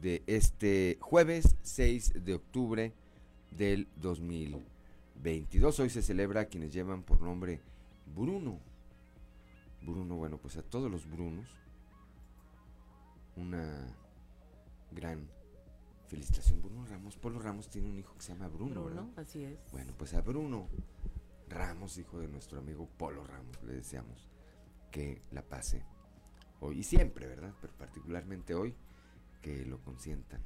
de este jueves 6 de octubre del 2022. Hoy se celebra a quienes llevan por nombre Bruno. Bruno, bueno, pues a todos los Brunos, una gran felicitación. Bruno Ramos, Polo Ramos tiene un hijo que se llama Bruno. ¿verdad? Bruno, así es. Bueno, pues a Bruno Ramos, hijo de nuestro amigo Polo Ramos, le deseamos que la pase hoy y siempre, ¿verdad? Pero particularmente hoy, que lo consientan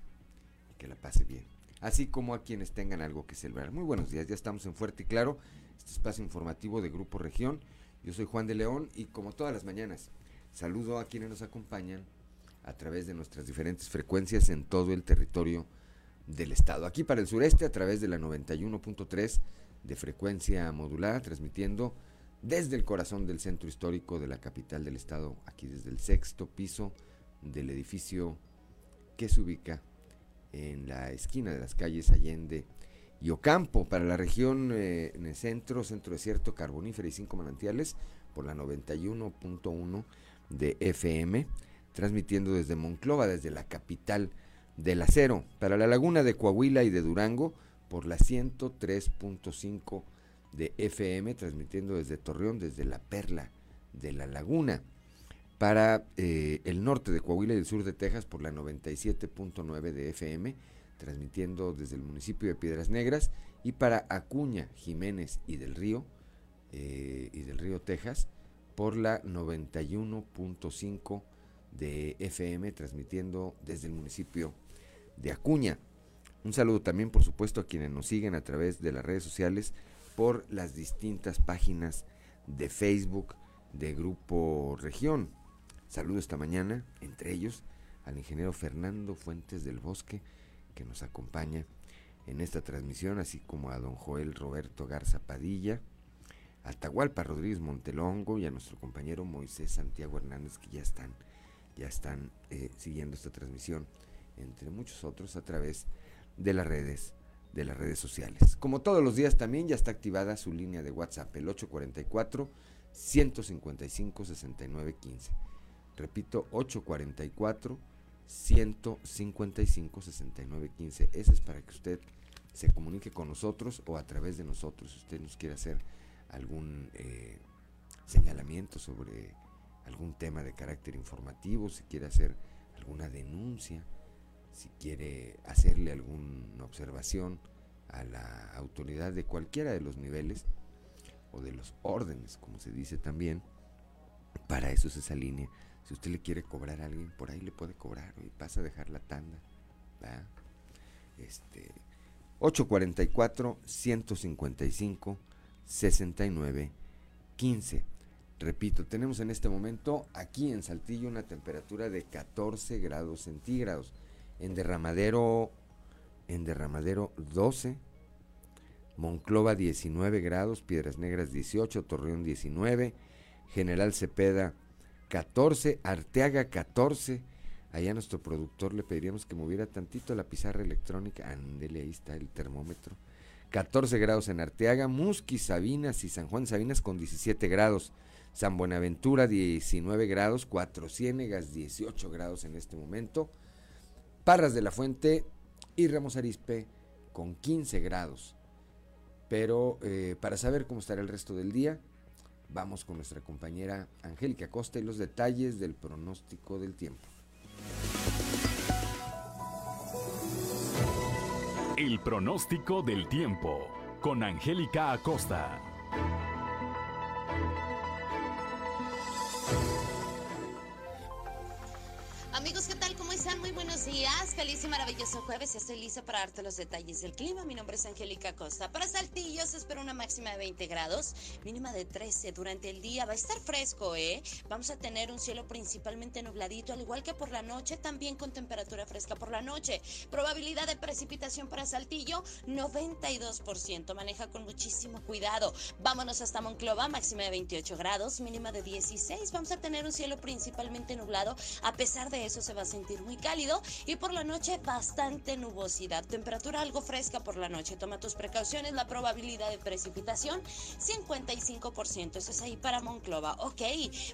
y que la pase bien. Así como a quienes tengan algo que celebrar. Muy buenos días, ya estamos en Fuerte y Claro, este espacio informativo de Grupo Región. Yo soy Juan de León y como todas las mañanas, saludo a quienes nos acompañan a través de nuestras diferentes frecuencias en todo el territorio del estado. Aquí para el sureste a través de la 91.3 de frecuencia modular, transmitiendo desde el corazón del centro histórico de la capital del estado, aquí desde el sexto piso del edificio que se ubica en la esquina de las calles Allende y Ocampo, para la región eh, en el centro, centro desierto, carbonífera y cinco manantiales, por la 91.1 de FM, transmitiendo desde Monclova, desde la capital del acero, para la laguna de Coahuila y de Durango, por la 103.5 de FM, transmitiendo desde Torreón, desde la perla de la laguna. Para eh, el norte de Coahuila y el sur de Texas por la 97.9 de FM, transmitiendo desde el municipio de Piedras Negras. Y para Acuña, Jiménez y del Río, eh, y del Río Texas, por la 91.5 de FM, transmitiendo desde el municipio de Acuña. Un saludo también, por supuesto, a quienes nos siguen a través de las redes sociales por las distintas páginas de Facebook de Grupo Región. Saludo esta mañana, entre ellos, al ingeniero Fernando Fuentes del Bosque, que nos acompaña en esta transmisión, así como a don Joel Roberto Garza Padilla, a Tahualpa Rodríguez Montelongo y a nuestro compañero Moisés Santiago Hernández, que ya están, ya están eh, siguiendo esta transmisión, entre muchos otros, a través de las redes de las redes sociales. Como todos los días también ya está activada su línea de WhatsApp, el 844 155 6915. Repito, 844 155 6915. Ese es para que usted se comunique con nosotros o a través de nosotros, si usted nos quiere hacer algún eh, señalamiento sobre algún tema de carácter informativo, si quiere hacer alguna denuncia, si quiere hacerle alguna observación a la autoridad de cualquiera de los niveles o de los órdenes, como se dice también, para eso es esa línea. Si usted le quiere cobrar a alguien, por ahí le puede cobrar y pasa a dejar la tanda. Este, 844 155 69 15. Repito, tenemos en este momento aquí en Saltillo una temperatura de 14 grados centígrados. En Derramadero, en Derramadero 12. Monclova 19 grados, Piedras Negras 18, Torreón 19, General Cepeda 14, Arteaga 14. Allá a nuestro productor le pediríamos que moviera tantito la pizarra electrónica. Ándele, ahí está el termómetro. 14 grados en Arteaga, Musqui, Sabinas y San Juan Sabinas con 17 grados. San Buenaventura 19 grados, Cuatro Ciénegas 18 grados en este momento. Parras de la Fuente y Ramos Arispe con 15 grados. Pero eh, para saber cómo estará el resto del día, vamos con nuestra compañera Angélica Costa y los detalles del pronóstico del tiempo. El pronóstico del tiempo con Angélica Acosta. Días. Feliz y maravilloso jueves. Estoy lista para darte los detalles del clima. Mi nombre es Angélica Costa. Para Saltillo se espera una máxima de 20 grados, mínima de 13. Durante el día va a estar fresco, ¿eh? Vamos a tener un cielo principalmente nubladito, al igual que por la noche, también con temperatura fresca por la noche. Probabilidad de precipitación para Saltillo, 92%. Maneja con muchísimo cuidado. Vámonos hasta Monclova, máxima de 28 grados, mínima de 16. Vamos a tener un cielo principalmente nublado, a pesar de eso se va a sentir muy cálido y por la noche bastante nubosidad. Temperatura algo fresca por la noche. Toma tus precauciones. La probabilidad de precipitación 55%. Eso es ahí para Monclova. Ok,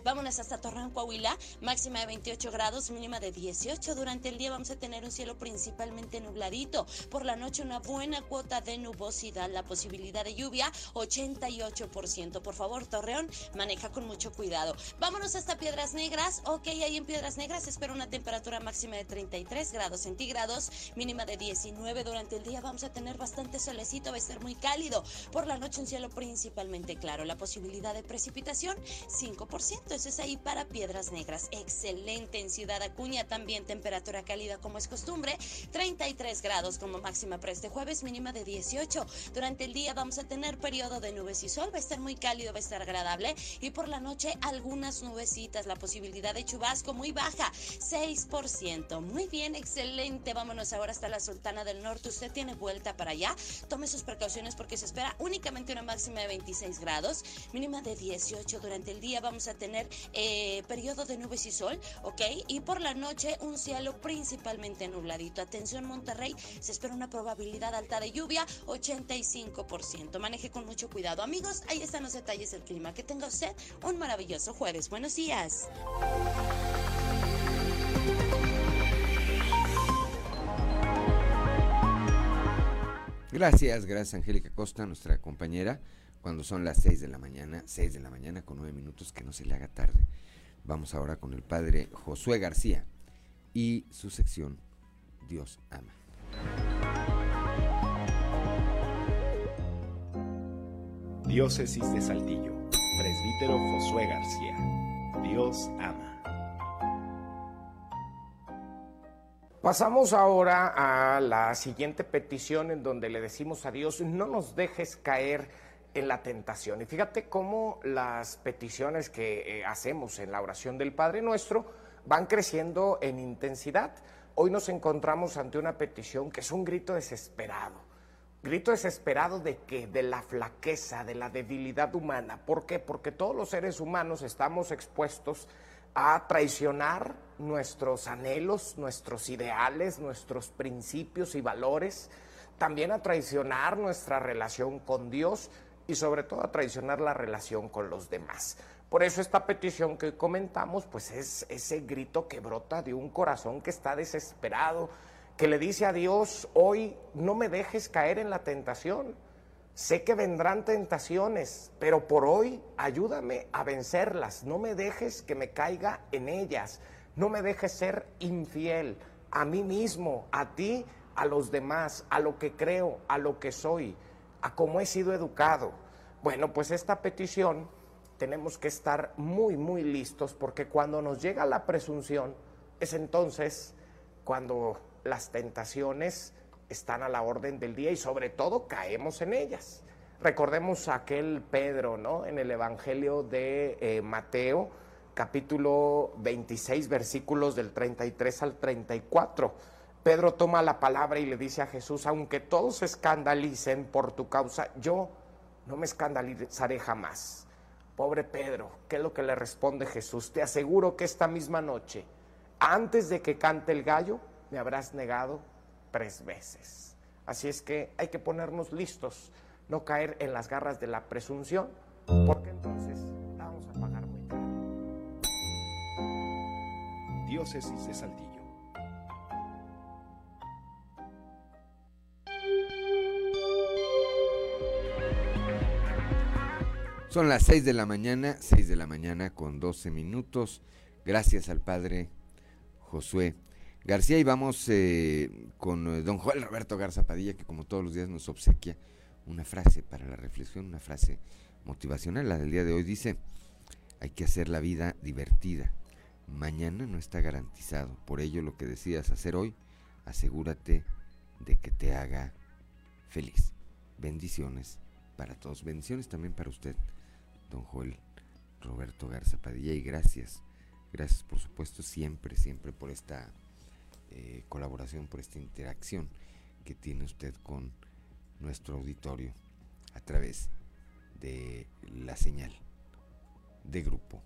vámonos hasta Torreón, Coahuila. Máxima de 28 grados, mínima de 18. Durante el día vamos a tener un cielo principalmente nubladito. Por la noche una buena cuota de nubosidad. La posibilidad de lluvia 88%. Por favor, Torreón, maneja con mucho cuidado. Vámonos hasta Piedras Negras. Ok, ahí en Piedras Negras espero una temperatura máxima de 33 grados centígrados, mínima de 19 durante el día. Vamos a tener bastante solecito, va a estar muy cálido. Por la noche un cielo principalmente claro. La posibilidad de precipitación 5%. Eso es ahí para Piedras Negras. Excelente en Ciudad Acuña también temperatura cálida como es costumbre. 33 grados como máxima para este jueves, mínima de 18. Durante el día vamos a tener periodo de nubes y sol. Va a estar muy cálido, va a estar agradable. Y por la noche algunas nubecitas. La posibilidad de chubasco muy baja. 6%. Muy bien, excelente. Vámonos ahora hasta la Sultana del Norte. Usted tiene vuelta para allá. Tome sus precauciones porque se espera únicamente una máxima de 26 grados, mínima de 18. Durante el día vamos a tener eh, periodo de nubes y sol, ¿ok? Y por la noche un cielo principalmente nubladito. Atención Monterrey, se espera una probabilidad alta de lluvia, 85%. Maneje con mucho cuidado. Amigos, ahí están los detalles del clima. Que tenga usted un maravilloso jueves. Buenos días. Gracias, gracias Angélica Costa, nuestra compañera. Cuando son las 6 de la mañana, 6 de la mañana con 9 minutos, que no se le haga tarde. Vamos ahora con el padre Josué García y su sección Dios ama. Diócesis de Saltillo, presbítero Josué García. Dios ama. Pasamos ahora a la siguiente petición en donde le decimos a Dios, no nos dejes caer en la tentación. Y fíjate cómo las peticiones que eh, hacemos en la oración del Padre Nuestro van creciendo en intensidad. Hoy nos encontramos ante una petición que es un grito desesperado. Grito desesperado de qué? De la flaqueza, de la debilidad humana. ¿Por qué? Porque todos los seres humanos estamos expuestos a traicionar nuestros anhelos, nuestros ideales, nuestros principios y valores, también a traicionar nuestra relación con Dios y sobre todo a traicionar la relación con los demás. Por eso esta petición que comentamos, pues es ese grito que brota de un corazón que está desesperado, que le dice a Dios, hoy no me dejes caer en la tentación. Sé que vendrán tentaciones, pero por hoy ayúdame a vencerlas. No me dejes que me caiga en ellas. No me dejes ser infiel a mí mismo, a ti, a los demás, a lo que creo, a lo que soy, a cómo he sido educado. Bueno, pues esta petición tenemos que estar muy, muy listos porque cuando nos llega la presunción es entonces cuando las tentaciones están a la orden del día y sobre todo caemos en ellas. Recordemos aquel Pedro, ¿no? En el Evangelio de eh, Mateo, capítulo 26, versículos del 33 al 34. Pedro toma la palabra y le dice a Jesús, aunque todos se escandalicen por tu causa, yo no me escandalizaré jamás. Pobre Pedro, ¿qué es lo que le responde Jesús? Te aseguro que esta misma noche, antes de que cante el gallo, me habrás negado tres veces. Así es que hay que ponernos listos, no caer en las garras de la presunción, porque entonces la vamos a pagar muy caro. Diócesis de Saltillo. Son las 6 de la mañana, 6 de la mañana con 12 minutos. Gracias al padre Josué García y vamos eh, con eh, don Joel Roberto Garza Padilla, que como todos los días nos obsequia una frase para la reflexión, una frase motivacional. La del día de hoy dice, hay que hacer la vida divertida. Mañana no está garantizado. Por ello lo que decidas hacer hoy, asegúrate de que te haga feliz. Bendiciones para todos. Bendiciones también para usted, don Joel Roberto Garza Padilla. Y gracias, gracias por supuesto siempre, siempre por esta eh, colaboración, por esta interacción que tiene usted con nuestro auditorio a través de la señal de grupo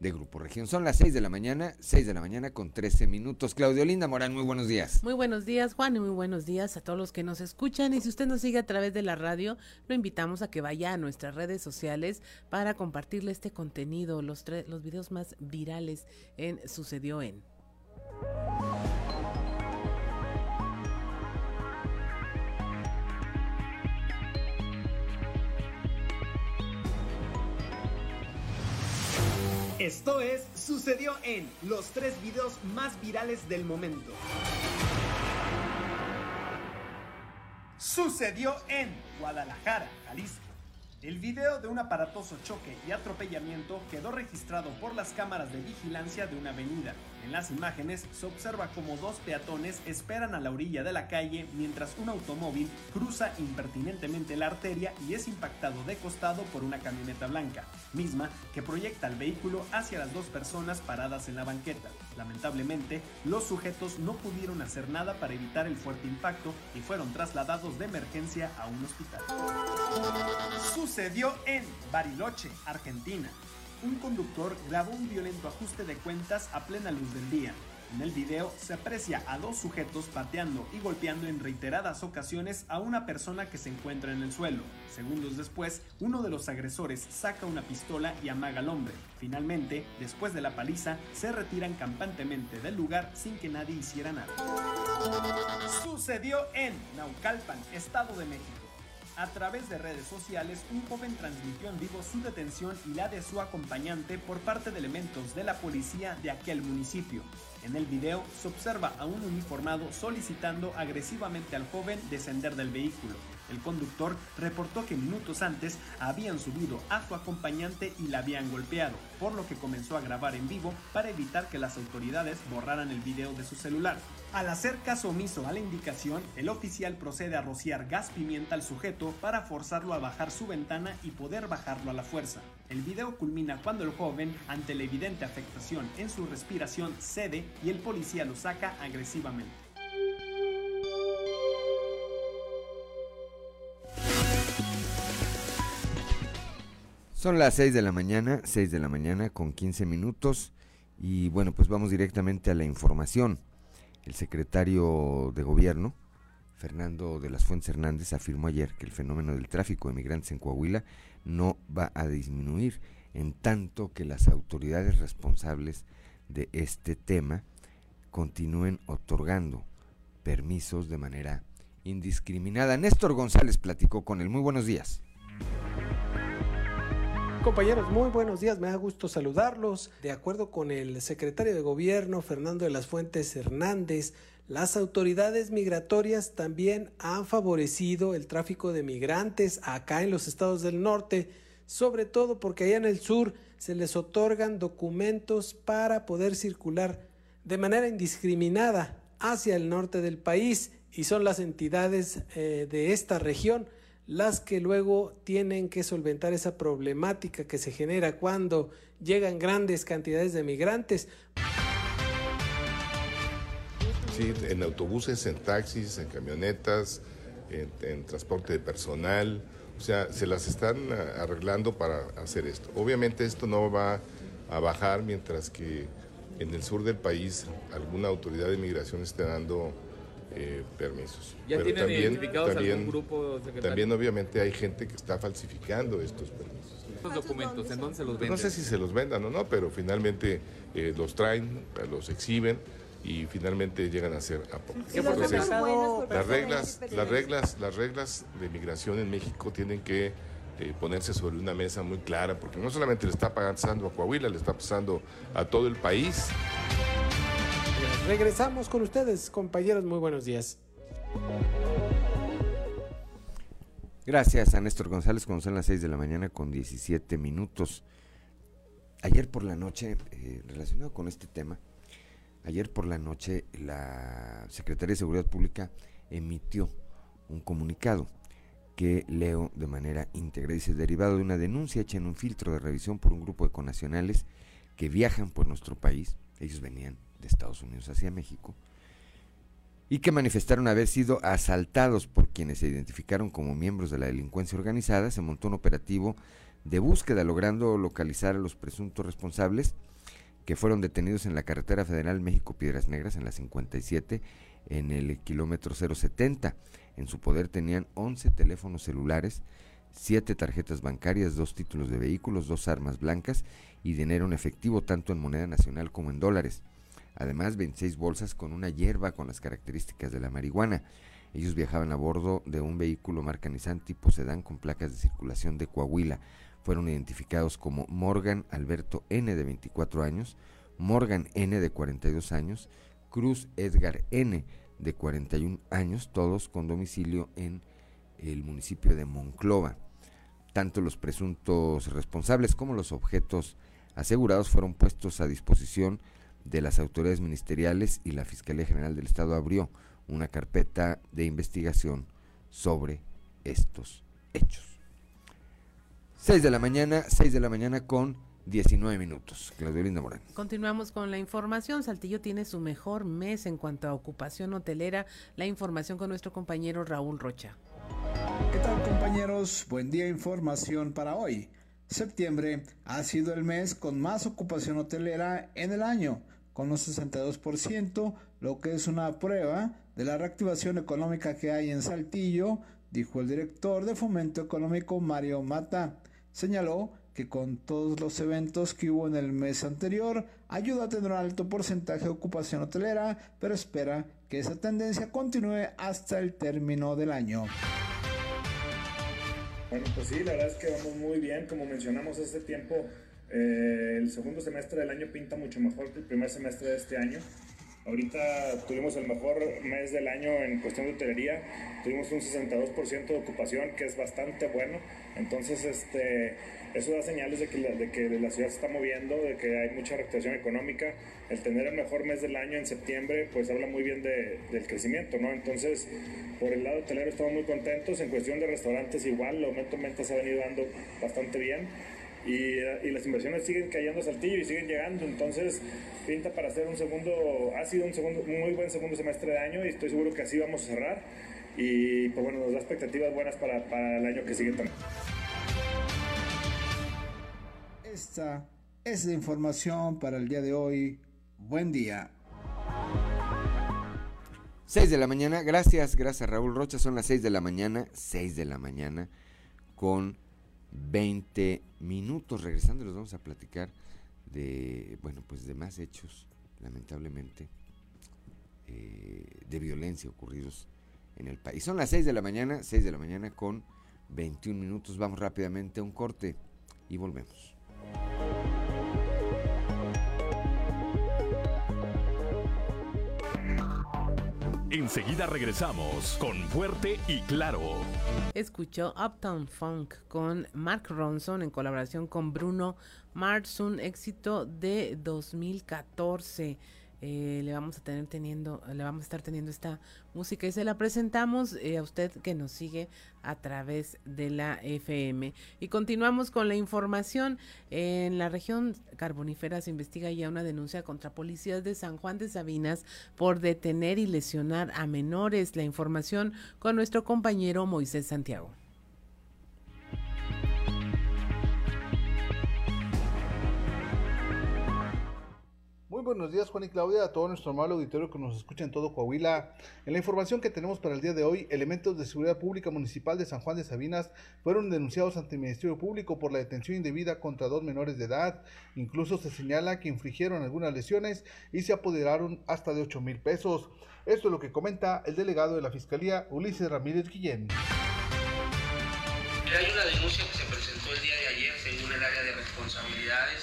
de Grupo Región. Son las 6 de la mañana, 6 de la mañana con 13 minutos. Claudio Linda Morán, muy buenos días. Muy buenos días, Juan, y muy buenos días a todos los que nos escuchan. Y si usted nos sigue a través de la radio, lo invitamos a que vaya a nuestras redes sociales para compartirle este contenido, los, los videos más virales en Sucedió en. Esto es Sucedió en los tres videos más virales del momento. Sucedió en Guadalajara, Jalisco. El video de un aparatoso choque y atropellamiento quedó registrado por las cámaras de vigilancia de una avenida. En las imágenes se observa como dos peatones esperan a la orilla de la calle mientras un automóvil cruza impertinentemente la arteria y es impactado de costado por una camioneta blanca, misma que proyecta el vehículo hacia las dos personas paradas en la banqueta. Lamentablemente, los sujetos no pudieron hacer nada para evitar el fuerte impacto y fueron trasladados de emergencia a un hospital. Sucedió en Bariloche, Argentina un conductor grabó un violento ajuste de cuentas a plena luz del día. En el video se aprecia a dos sujetos pateando y golpeando en reiteradas ocasiones a una persona que se encuentra en el suelo. Segundos después, uno de los agresores saca una pistola y amaga al hombre. Finalmente, después de la paliza, se retiran campantemente del lugar sin que nadie hiciera nada. Sucedió en Naucalpan, Estado de México. A través de redes sociales, un joven transmitió en vivo su detención y la de su acompañante por parte de elementos de la policía de aquel municipio. En el video se observa a un uniformado solicitando agresivamente al joven descender del vehículo. El conductor reportó que minutos antes habían subido a su acompañante y la habían golpeado, por lo que comenzó a grabar en vivo para evitar que las autoridades borraran el video de su celular. Al hacer caso omiso a la indicación, el oficial procede a rociar gas pimienta al sujeto para forzarlo a bajar su ventana y poder bajarlo a la fuerza. El video culmina cuando el joven, ante la evidente afectación en su respiración, cede y el policía lo saca agresivamente. Son las 6 de la mañana, 6 de la mañana con 15 minutos y bueno, pues vamos directamente a la información. El secretario de gobierno, Fernando de las Fuentes Hernández, afirmó ayer que el fenómeno del tráfico de migrantes en Coahuila no va a disminuir en tanto que las autoridades responsables de este tema continúen otorgando permisos de manera indiscriminada. Néstor González platicó con él. Muy buenos días. Compañeros, muy buenos días, me da gusto saludarlos. De acuerdo con el secretario de Gobierno, Fernando de las Fuentes Hernández, las autoridades migratorias también han favorecido el tráfico de migrantes acá en los estados del norte, sobre todo porque allá en el sur se les otorgan documentos para poder circular de manera indiscriminada hacia el norte del país y son las entidades eh, de esta región las que luego tienen que solventar esa problemática que se genera cuando llegan grandes cantidades de migrantes. Sí, en autobuses, en taxis, en camionetas, en, transporte de personal, o sea, se las están arreglando para hacer esto. Obviamente esto no va a bajar mientras que en el sur del país alguna autoridad de migración esté dando eh, permisos. ¿Ya tienen también, identificados algún grupo También obviamente hay gente que está falsificando estos permisos. ¿Estos documentos en dónde se los venden? No sé si se los vendan o no, pero finalmente eh, los traen, los exhiben y finalmente llegan a ser a poco. las reglas, las reglas, las reglas de migración en México tienen que eh, ponerse sobre una mesa muy clara, porque no solamente le está pasando a Coahuila, le está pasando a todo el país. Regresamos con ustedes, compañeros. Muy buenos días. Gracias a Néstor González, cuando las 6 de la mañana con 17 minutos. Ayer por la noche, eh, relacionado con este tema, ayer por la noche la Secretaría de Seguridad Pública emitió un comunicado que leo de manera íntegra. Dice, derivado de una denuncia hecha en un filtro de revisión por un grupo de conacionales que viajan por nuestro país, ellos venían de Estados Unidos hacia México, y que manifestaron haber sido asaltados por quienes se identificaron como miembros de la delincuencia organizada, se montó un operativo de búsqueda logrando localizar a los presuntos responsables que fueron detenidos en la carretera federal México-Piedras Negras en la 57 en el kilómetro 070. En su poder tenían 11 teléfonos celulares, 7 tarjetas bancarias, 2 títulos de vehículos, 2 armas blancas y dinero en efectivo tanto en moneda nacional como en dólares. Además, 26 bolsas con una hierba con las características de la marihuana. Ellos viajaban a bordo de un vehículo marca Nissan tipo sedán con placas de circulación de Coahuila. Fueron identificados como Morgan Alberto N de 24 años, Morgan N de 42 años, Cruz Edgar N de 41 años, todos con domicilio en el municipio de Monclova. Tanto los presuntos responsables como los objetos asegurados fueron puestos a disposición de las autoridades ministeriales y la Fiscalía General del Estado abrió una carpeta de investigación sobre estos hechos. 6 de la mañana, 6 de la mañana con 19 minutos. Claudio Linda Morán. Continuamos con la información. Saltillo tiene su mejor mes en cuanto a ocupación hotelera. La información con nuestro compañero Raúl Rocha. ¿Qué tal compañeros? Buen día, información para hoy. Septiembre ha sido el mes con más ocupación hotelera en el año con un 62%, lo que es una prueba de la reactivación económica que hay en Saltillo, dijo el director de Fomento Económico Mario Mata. Señaló que con todos los eventos que hubo en el mes anterior, ayuda a tener un alto porcentaje de ocupación hotelera, pero espera que esa tendencia continúe hasta el término del año. Bueno, pues sí, la verdad es que vamos muy bien, como mencionamos hace tiempo, eh, el segundo semestre del año pinta mucho mejor que el primer semestre de este año. Ahorita tuvimos el mejor mes del año en cuestión de hotelería, tuvimos un 62% de ocupación, que es bastante bueno. Entonces, este, eso da señales de que, la, de que la ciudad se está moviendo, de que hay mucha reactivación económica. El tener el mejor mes del año en septiembre, pues habla muy bien de, del crecimiento, ¿no? Entonces, por el lado hotelero estamos muy contentos. En cuestión de restaurantes, igual, el aumento de ventas ha venido dando bastante bien y, las inversiones siguen cayendo a Saltillo y siguen llegando, entonces pinta para hacer un segundo, ha sido un segundo, muy buen segundo semestre de año y estoy seguro que así vamos a cerrar y pues bueno, nos da expectativas buenas para, para el año que sigue también. Esta es la información para el día de hoy. Buen día. 6 de la mañana, gracias, gracias Raúl Rocha, son las 6 de la mañana, 6 de la mañana con 20 minutos. Regresando, les vamos a platicar de, bueno, pues de más hechos, lamentablemente, eh, de violencia ocurridos en el país. Son las 6 de la mañana, 6 de la mañana con 21 minutos. Vamos rápidamente a un corte y volvemos. Enseguida regresamos con Fuerte y Claro. Escuchó Uptown Funk con Mark Ronson en colaboración con Bruno Mars, un éxito de 2014. Eh, le vamos a tener teniendo, le vamos a estar teniendo esta música y se la presentamos eh, a usted que nos sigue a través de la FM. Y continuamos con la información. En la región carbonífera se investiga ya una denuncia contra policías de San Juan de Sabinas por detener y lesionar a menores. La información con nuestro compañero Moisés Santiago. Muy buenos días Juan y Claudia, a todo nuestro amable auditorio que nos escucha en todo Coahuila. En la información que tenemos para el día de hoy, elementos de seguridad pública municipal de San Juan de Sabinas fueron denunciados ante el Ministerio Público por la detención indebida contra dos menores de edad. Incluso se señala que infligieron algunas lesiones y se apoderaron hasta de 8 mil pesos. Esto es lo que comenta el delegado de la Fiscalía, Ulises Ramírez Guillén. Hay una denuncia que se presentó el día de ayer según el área de responsabilidades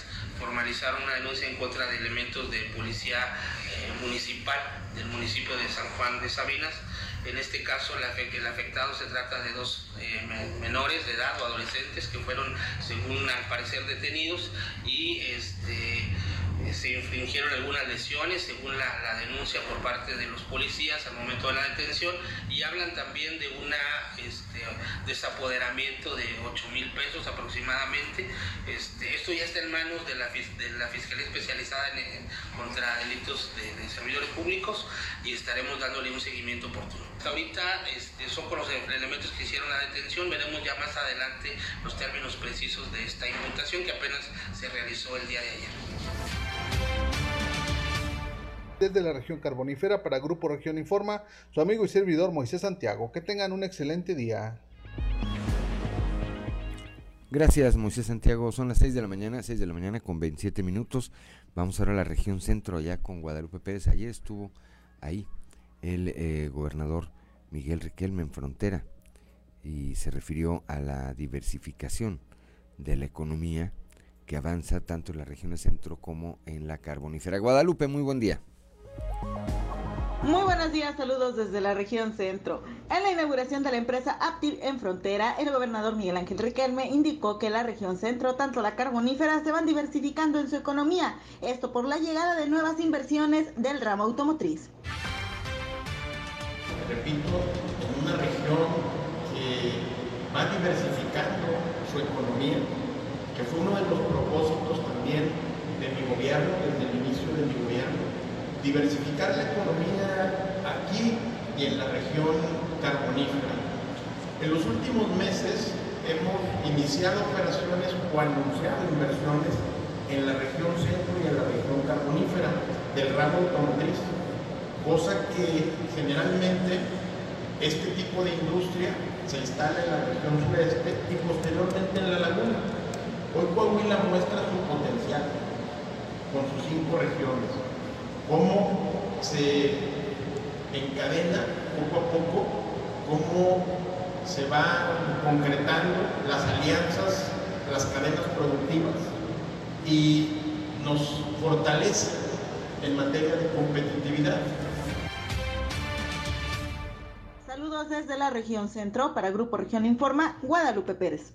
formalizaron una denuncia en contra de elementos de policía eh, municipal del municipio de San Juan de Sabinas. En este caso, el afectado se trata de dos eh, menores de edad o adolescentes que fueron, según al parecer, detenidos y este, eh, se infringieron algunas lesiones según la, denuncia por parte de los policías al momento de la detención y hablan también de un este, desapoderamiento de 8 mil pesos aproximadamente. Este, esto ya está en manos de la, Fiscalía Especializada en, contra Delitos de, Servidores Públicos y estaremos dándole un seguimiento oportuno. Ahorita este, son con los elementos que hicieron la detención, veremos ya más adelante los términos precisos de esta imputación que apenas se realizó el día de ayer. Desde la región carbonífera para Grupo Región Informa, su amigo y servidor Moisés Santiago. Que tengan un excelente día. Gracias, Moisés Santiago. Son las 6 de la mañana, 6 de la mañana con 27 minutos. Vamos ahora a la región centro, allá con Guadalupe Pérez. Ayer estuvo ahí el eh, gobernador Miguel Riquelme en frontera y se refirió a la diversificación de la economía que avanza tanto en la región centro como en la carbonífera. Guadalupe, muy buen día. Muy buenos días, saludos desde la región centro. En la inauguración de la empresa Aptiv en Frontera, el gobernador Miguel Ángel Riquelme indicó que la región centro, tanto la carbonífera, se van diversificando en su economía, esto por la llegada de nuevas inversiones del ramo automotriz. Repito, una región que va diversificando su economía, que fue uno de los propósitos también de mi gobierno, desde el inicio de mi gobierno, diversificar la economía aquí y en la región carbonífera. En los últimos meses hemos iniciado operaciones o anunciado inversiones en la región centro y en la región carbonífera del ramo automotriz, cosa que generalmente este tipo de industria se instala en la región sureste y posteriormente en la laguna. Hoy Coahuila muestra su potencial con sus cinco regiones cómo se encadena poco a poco, cómo se van concretando las alianzas, las cadenas productivas y nos fortalece en materia de competitividad. Saludos desde la región centro para Grupo Región Informa, Guadalupe Pérez.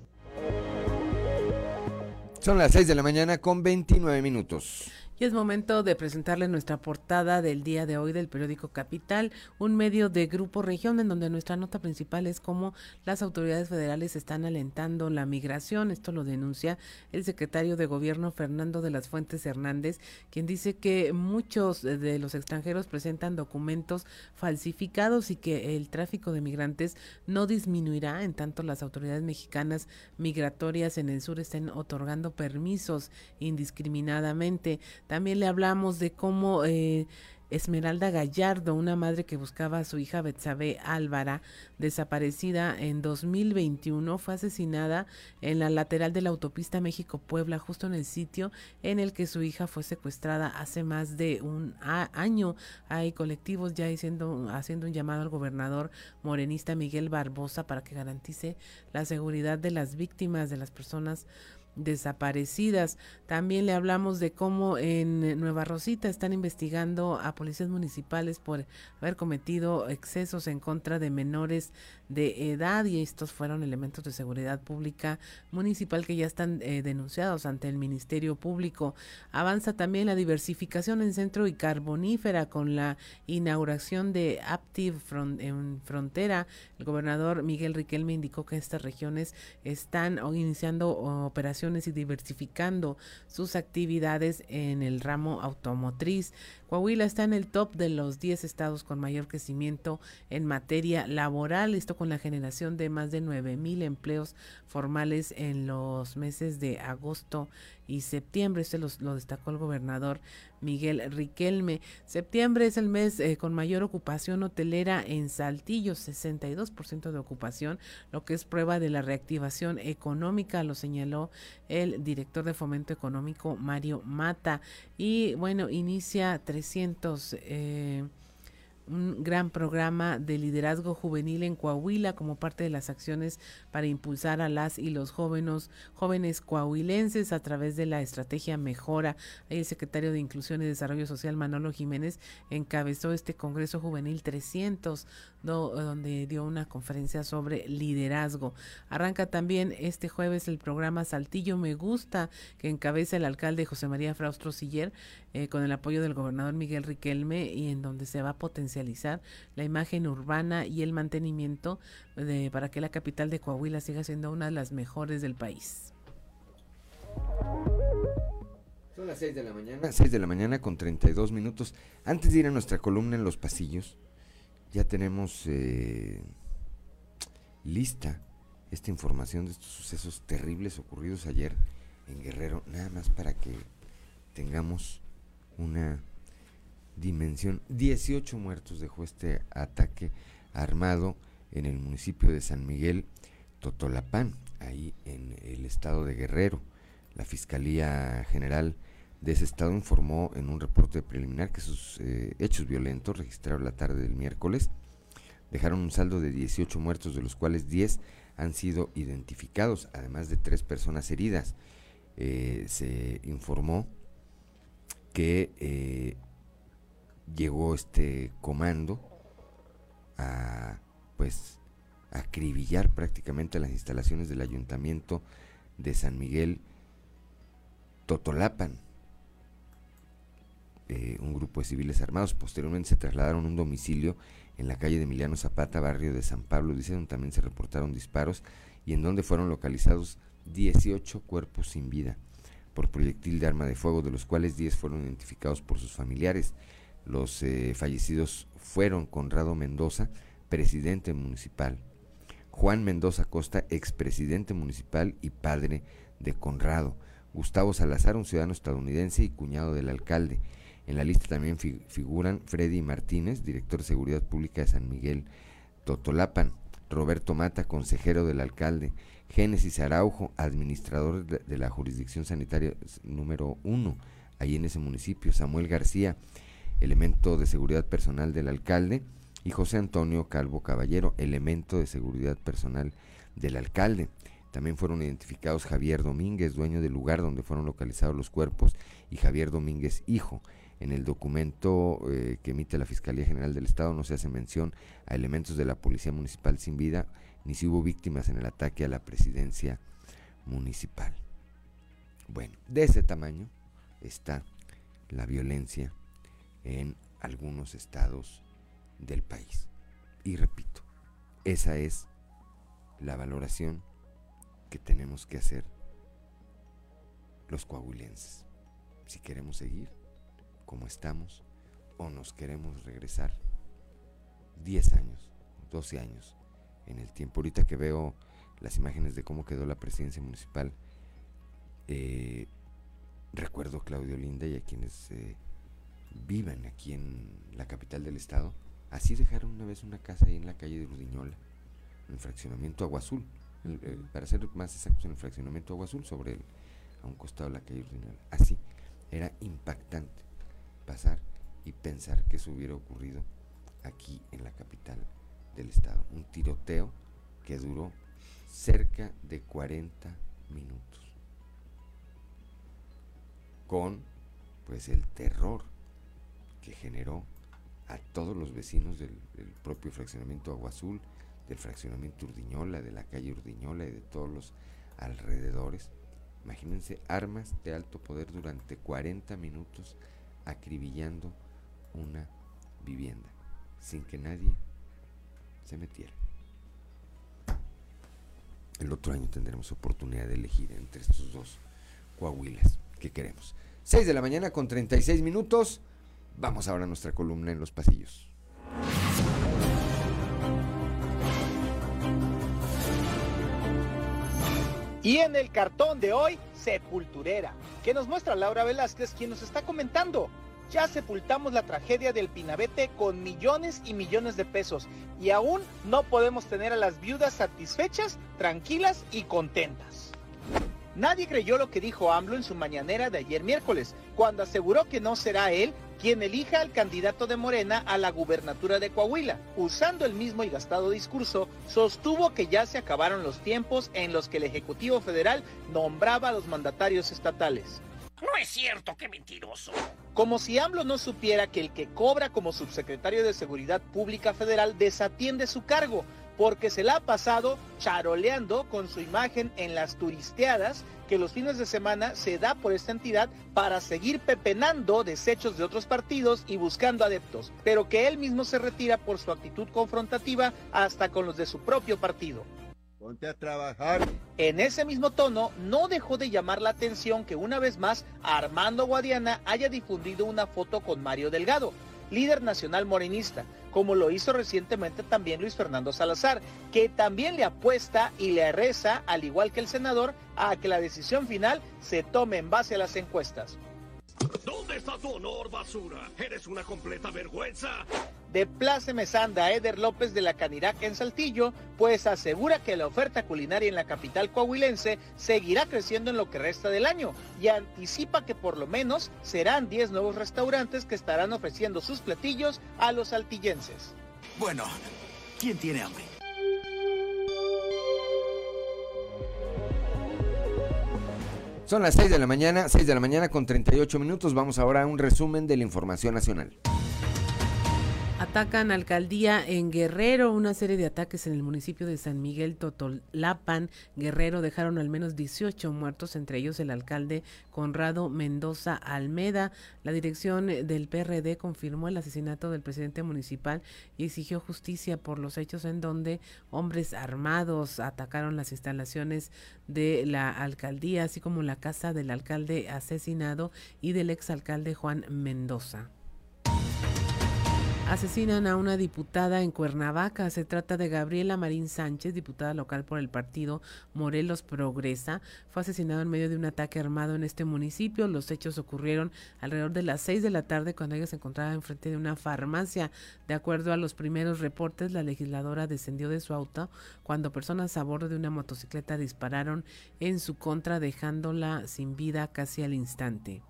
Son las 6 de la mañana con 29 minutos. Y es momento de presentarle nuestra portada del día de hoy del periódico Capital, un medio de Grupo Región en donde nuestra nota principal es cómo las autoridades federales están alentando la migración. Esto lo denuncia el secretario de Gobierno Fernando de las Fuentes Hernández, quien dice que muchos de los extranjeros presentan documentos falsificados y que el tráfico de migrantes no disminuirá en tanto las autoridades mexicanas migratorias en el sur estén otorgando permisos indiscriminadamente. También le hablamos de cómo eh, Esmeralda Gallardo, una madre que buscaba a su hija Betsabe Álvara, desaparecida en 2021, fue asesinada en la lateral de la autopista México-Puebla, justo en el sitio en el que su hija fue secuestrada hace más de un año. Hay colectivos ya haciendo un llamado al gobernador morenista Miguel Barbosa para que garantice la seguridad de las víctimas, de las personas desaparecidas. También le hablamos de cómo en Nueva Rosita están investigando a policías municipales por haber cometido excesos en contra de menores de edad y estos fueron elementos de seguridad pública municipal que ya están eh, denunciados ante el Ministerio Público. Avanza también la diversificación en centro y carbonífera con la inauguración de Aptiv en Frontera. El gobernador Miguel Riquelme indicó que estas regiones están iniciando operaciones y diversificando sus actividades en el ramo automotriz. Coahuila está en el top de los 10 estados con mayor crecimiento en materia laboral, esto con la generación de más de 9 mil empleos formales en los meses de agosto y septiembre. Este lo destacó el gobernador Miguel Riquelme. Septiembre es el mes eh, con mayor ocupación hotelera en Saltillo, 62% de ocupación, lo que es prueba de la reactivación económica, lo señaló el director de Fomento Económico Mario Mata. Y bueno, inicia 300... Eh, un gran programa de liderazgo juvenil en Coahuila como parte de las acciones para impulsar a las y los jóvenes, jóvenes coahuilenses a través de la estrategia Mejora. El secretario de Inclusión y Desarrollo Social Manolo Jiménez encabezó este Congreso Juvenil 300 donde dio una conferencia sobre liderazgo. Arranca también este jueves el programa Saltillo Me Gusta, que encabeza el alcalde José María Fraustro Siller, eh, con el apoyo del gobernador Miguel Riquelme, y en donde se va a potencializar la imagen urbana y el mantenimiento de, para que la capital de Coahuila siga siendo una de las mejores del país. Son las 6 de la mañana. 6 de la mañana con 32 minutos. Antes de ir a nuestra columna en los pasillos, ya tenemos eh, lista esta información de estos sucesos terribles ocurridos ayer en Guerrero, nada más para que tengamos una dimensión. 18 muertos dejó este ataque armado en el municipio de San Miguel Totolapán, ahí en el estado de Guerrero. La Fiscalía General de ese estado informó en un reporte preliminar que sus eh, hechos violentos registrados la tarde del miércoles dejaron un saldo de 18 muertos, de los cuales 10 han sido identificados, además de tres personas heridas. Eh, se informó que eh, llegó este comando a pues acribillar prácticamente las instalaciones del ayuntamiento de San Miguel Totolapan eh, un grupo de civiles armados. Posteriormente se trasladaron a un domicilio en la calle de Emiliano Zapata, barrio de San Pablo, dice, donde también se reportaron disparos y en donde fueron localizados 18 cuerpos sin vida por proyectil de arma de fuego, de los cuales 10 fueron identificados por sus familiares. Los eh, fallecidos fueron Conrado Mendoza, presidente municipal, Juan Mendoza Costa, expresidente municipal y padre de Conrado, Gustavo Salazar, un ciudadano estadounidense y cuñado del alcalde, en la lista también figuran Freddy Martínez, director de Seguridad Pública de San Miguel Totolapan, Roberto Mata, consejero del alcalde, Génesis Araujo, administrador de, la jurisdicción sanitaria número uno, ahí en ese municipio, Samuel García, elemento de seguridad personal del alcalde, y José Antonio Calvo Caballero, elemento de seguridad personal del alcalde. También fueron identificados Javier Domínguez, dueño del lugar donde fueron localizados los cuerpos, y Javier Domínguez, hijo. En el documento eh, que emite la Fiscalía General del Estado no se hace mención a elementos de la Policía Municipal sin vida, ni si hubo víctimas en el ataque a la presidencia municipal. Bueno, de ese tamaño está la violencia en algunos estados del país. Y repito, esa es la valoración que tenemos que hacer los coahuilenses. Si queremos seguir como estamos o nos queremos regresar 10 años, 12 años en el tiempo. Ahorita que veo las imágenes de cómo quedó la presidencia municipal, eh, recuerdo a Claudio Linda y a quienes eh, vivan aquí en la capital del estado. Así dejaron una vez una casa ahí en la calle de Rudiñola, en el fraccionamiento Agua Azul. Para ser más exactos, en el fraccionamiento Agua Azul, sobre el, a un costado de la calle Rudiñola. Así, era impactante pasar y pensar que eso hubiera ocurrido aquí en la capital del estado. Un tiroteo que duró cerca de 40 minutos. Con pues el terror que generó a todos los vecinos del, propio fraccionamiento Agua Azul, del fraccionamiento Urdiñola, de la calle Urdiñola y de todos los alrededores. Imagínense armas de alto poder durante 40 minutos acribillando una vivienda sin que nadie se metiera. El otro año tendremos oportunidad de elegir entre estos dos coahuilas que queremos. 6 de la mañana con 36 minutos. Vamos ahora a nuestra columna en los pasillos. Y en el cartón de hoy, Sepulturera, que nos muestra Laura Velázquez, quien nos está comentando. Ya sepultamos la tragedia del Pinabete con millones y millones de pesos y aún no podemos tener a las viudas satisfechas, tranquilas y contentas. Nadie creyó lo que dijo AMLO en su mañanera de ayer miércoles, cuando aseguró que no será él quien elija al candidato de Morena a la gubernatura de Coahuila. Usando el mismo y gastado discurso, sostuvo que ya se acabaron los tiempos en los que el Ejecutivo Federal nombraba a los mandatarios estatales. No es cierto, qué mentiroso. Como si AMLO no supiera que el que cobra como subsecretario de Seguridad Pública Federal desatiende su cargo, porque se la ha pasado charoleando con su imagen en las turisteadas que los fines de semana se da por esta entidad para seguir pepenando desechos de otros partidos y buscando adeptos, pero que él mismo se retira por su actitud confrontativa hasta con los de su propio partido. Ponte a trabajar. En ese mismo tono, no dejó de llamar la atención que una vez más Armando Guadiana haya difundido una foto con Mario Delgado, líder nacional morenista, como lo hizo recientemente también Luis Fernando Salazar, que también le apuesta y le reza, al igual que el senador, a que la decisión final se tome en base a las encuestas. ¿Dónde está tu honor, basura? Eres una completa vergüenza. De Place Mesanda Eder López de la Canirac en Saltillo, pues asegura que la oferta culinaria en la capital coahuilense seguirá creciendo en lo que resta del año y anticipa que por lo menos serán 10 nuevos restaurantes que estarán ofreciendo sus platillos a los saltillenses. Bueno, ¿quién tiene hambre? Son las 6 de la mañana, 6 de la mañana con 38 minutos. Vamos ahora a un resumen de la información nacional. Atacan alcaldía en Guerrero. Una serie de ataques en el municipio de San Miguel Totolapan, Guerrero, dejaron al menos 18 muertos, entre ellos el alcalde Conrado Mendoza Almeda. La dirección del PRD confirmó el asesinato del presidente municipal y exigió justicia por los hechos en donde hombres armados atacaron las instalaciones de la alcaldía, así como la casa del alcalde asesinado y del exalcalde Juan Mendoza. Asesinan a una diputada en Cuernavaca. Se trata de Gabriela Marín Sánchez, diputada local por el partido Morelos Progresa. Fue asesinado en medio de un ataque armado en este municipio. Los hechos ocurrieron alrededor de las seis de la tarde cuando ella se encontraba enfrente de una farmacia. De acuerdo a los primeros reportes, la legisladora descendió de su auto cuando personas a bordo de una motocicleta dispararon en su contra dejándola sin vida casi al instante.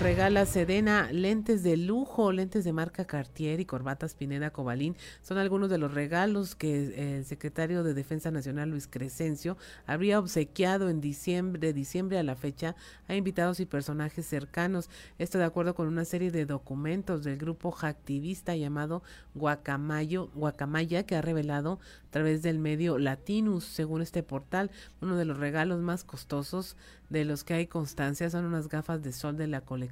Regala Sedena lentes de lujo, lentes de marca Cartier y corbatas Pineda Cobalín. Son algunos de los regalos que el secretario de Defensa Nacional Luis Crescencio habría obsequiado en diciembre, de diciembre a la fecha a invitados y personajes cercanos. Esto de acuerdo con una serie de documentos del grupo hacktivista llamado Guacamayo, Guacamaya que ha revelado a través del medio Latinus, según este portal, uno de los regalos más costosos de los que hay constancia son unas gafas de sol de la colección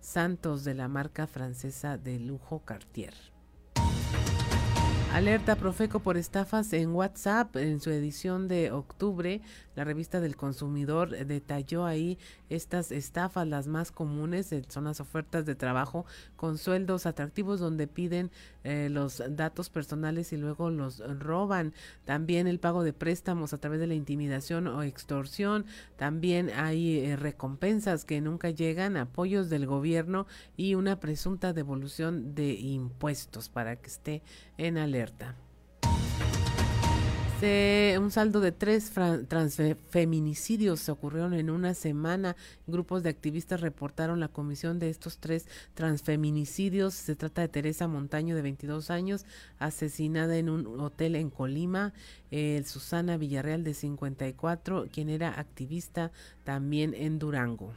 Santos de la marca francesa de lujo Cartier. Alerta Profeco por estafas en WhatsApp. En su edición de octubre, la revista del consumidor detalló ahí estas estafas, las más comunes, eh, son las ofertas de trabajo con sueldos atractivos donde piden eh, los datos personales y luego los roban. También el pago de préstamos a través de la intimidación o extorsión. También hay eh, recompensas que nunca llegan, apoyos del gobierno y una presunta devolución de impuestos para que esté en alerta. Un saldo de tres transfeminicidios se ocurrieron en una semana. Grupos de activistas reportaron la comisión de estos tres transfeminicidios. Se trata de Teresa Montaño, de 22 años, asesinada en un hotel en Colima. El Susana Villarreal, de 54, quien era activista también en Durango.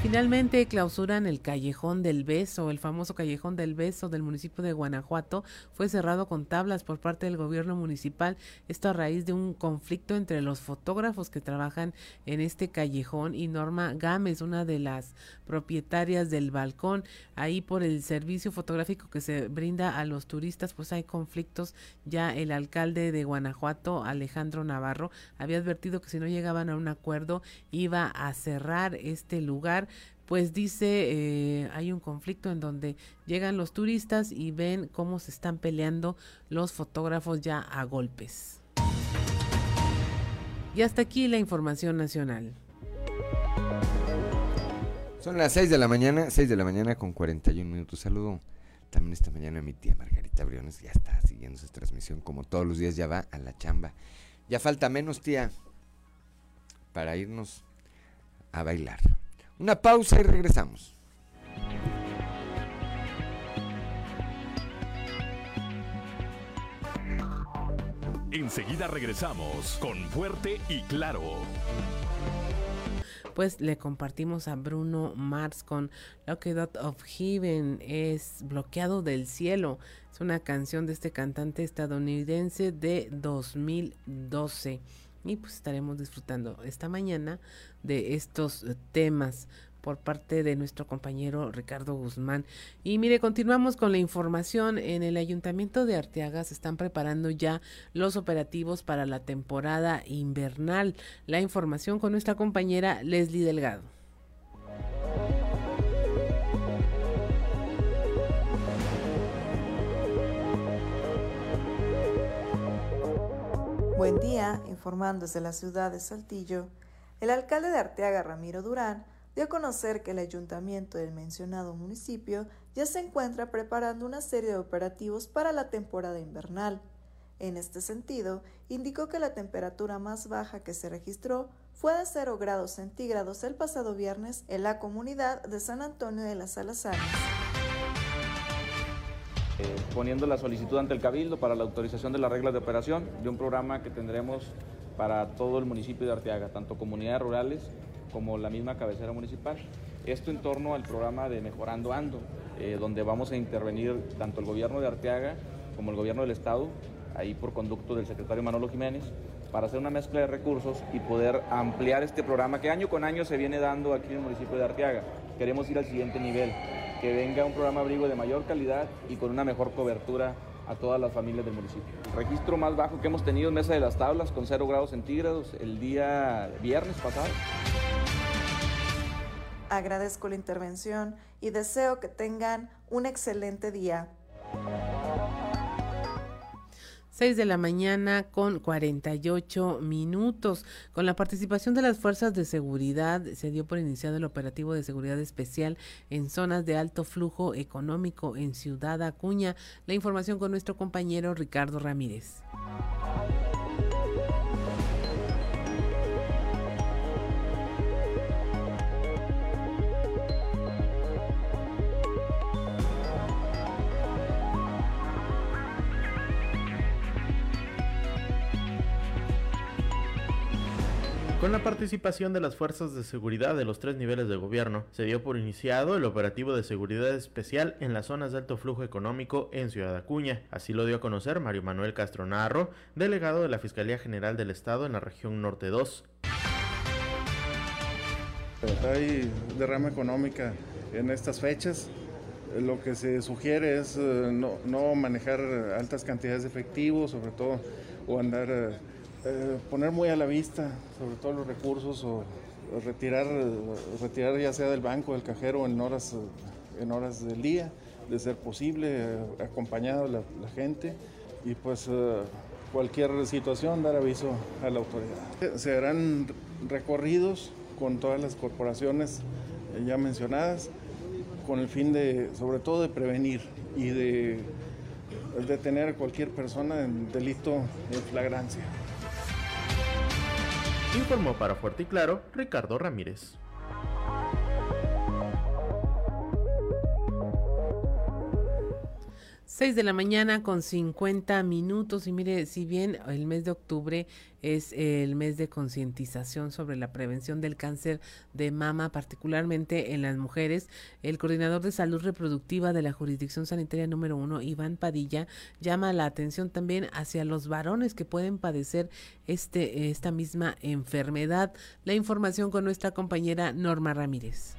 Finalmente clausuran el Callejón del Beso, el famoso Callejón del Beso del municipio de Guanajuato. Fue cerrado con tablas por parte del gobierno municipal. Esto a raíz de un conflicto entre los fotógrafos que trabajan en este callejón y Norma Gámez, una de las propietarias del balcón. Ahí por el servicio fotográfico que se brinda a los turistas, pues hay conflictos. Ya el alcalde de Guanajuato, Alejandro Navarro, había advertido que si no llegaban a un acuerdo iba a cerrar este lugar pues dice eh, hay un conflicto en donde llegan los turistas y ven cómo se están peleando los fotógrafos ya a golpes. Y hasta aquí la información nacional. Son las 6 de la mañana, 6 de la mañana con 41 minutos. Saludo también esta mañana a mi tía Margarita Briones, ya está siguiendo su transmisión, como todos los días ya va a la chamba. Ya falta menos, tía, para irnos a bailar. Una pausa y regresamos. Enseguida regresamos con Fuerte y Claro. Pues le compartimos a Bruno Mars con Locked of Heaven, es Bloqueado del Cielo. Es una canción de este cantante estadounidense de 2012 y pues estaremos disfrutando esta mañana de estos eh, temas por parte de nuestro compañero Ricardo Guzmán. Y mire, continuamos con la información. En el Ayuntamiento de Arteaga se están preparando ya los operativos para la temporada invernal. La información con nuestra compañera Leslie Delgado. Buen día, informando desde la ciudad de Saltillo, el alcalde de Arteaga, Ramiro Durán, dio a conocer que el ayuntamiento del mencionado municipio ya se encuentra preparando una serie de operativos para la temporada invernal. En este sentido, indicó que la temperatura más baja que se registró fue de 0 grados centígrados el pasado viernes en la comunidad de San Antonio de las Salazanas. Eh, poniendo la solicitud ante el Cabildo para la autorización de las reglas de operación de un programa que tendremos para todo el municipio de Arteaga, tanto comunidades rurales como la misma cabecera municipal. Esto en torno al programa de Mejorando Ando, eh, donde vamos a intervenir tanto el gobierno de Arteaga como el gobierno del Estado, ahí por conducto del secretario Manolo Jiménez, para hacer una mezcla de recursos y poder ampliar este programa que año con año se viene dando aquí en el municipio de Arteaga. Queremos ir al siguiente nivel que venga un programa abrigo de mayor calidad y con una mejor cobertura a todas las familias del municipio. Registro más bajo que hemos tenido en Mesa de las Tablas con 0 grados centígrados el día viernes pasado. Agradezco la intervención y deseo que tengan un excelente día. 6 de la mañana con 48 minutos. Con la participación de las fuerzas de seguridad se dio por iniciado el operativo de seguridad especial en zonas de alto flujo económico en Ciudad Acuña. La información con nuestro compañero Ricardo Ramírez. Con la participación de las fuerzas de seguridad de los tres niveles de gobierno, se dio por iniciado el operativo de seguridad especial en las zonas de alto flujo económico en Ciudad Acuña. Así lo dio a conocer Mario Manuel Castro Narro, delegado de la Fiscalía General del Estado en la región Norte 2. Hay derrama económica en estas fechas lo que se sugiere es eh, no, no, manejar altas cantidades de efectivo, sobre todo, o andar, eh, poner muy a la vista, sobre todo los recursos, o retirar, retirar ya sea del banco, del cajero, en horas, en horas del día, de ser posible, acompañado la, la gente, y pues cualquier situación dar aviso a la autoridad. Se harán recorridos con todas las corporaciones ya mencionadas con el fin de, sobre todo, de prevenir y de detener a cualquier persona en delito de flagrancia. Informó para Fuerte y Claro Ricardo Ramírez. 6 de la mañana con 50 minutos y mire, si bien el mes de octubre es el mes de concientización sobre la prevención del cáncer de mama, particularmente en las mujeres, el coordinador de salud reproductiva de la jurisdicción sanitaria número uno, Iván Padilla, llama la atención también hacia los varones que pueden padecer este, esta misma enfermedad. La información con nuestra compañera Norma Ramírez.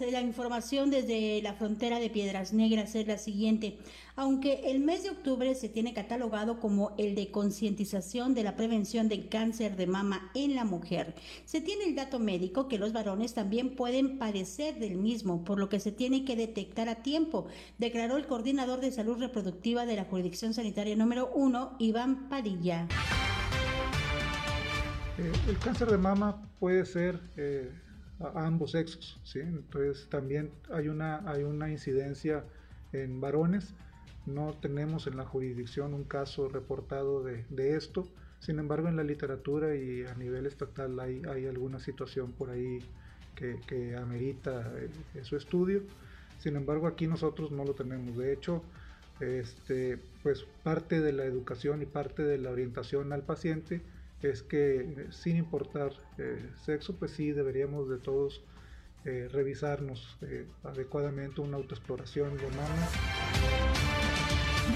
La información desde la frontera de Piedras Negras es la siguiente. Aunque el mes de octubre se tiene catalogado como el de concientización de la prevención del cáncer de mama en la mujer, se tiene el dato médico que los varones también pueden padecer del mismo, por lo que se tiene que detectar a tiempo, declaró el coordinador de salud reproductiva de la jurisdicción sanitaria número 1, Iván Padilla. Eh, el cáncer de mama puede ser... Eh, a, ambos sexos, ¿sí? Entonces también hay una, hay una incidencia en varones, no tenemos en la jurisdicción un caso reportado de, de esto, sin embargo en la literatura y a nivel estatal hay, hay alguna situación por ahí que, que amerita eh, su estudio, sin embargo aquí nosotros no lo tenemos, de hecho, este, pues parte de la educación y parte de la orientación al paciente es que eh, sin importar eh, sexo, pues sí deberíamos de todos eh, revisarnos adecuadamente una autoexploración de mama.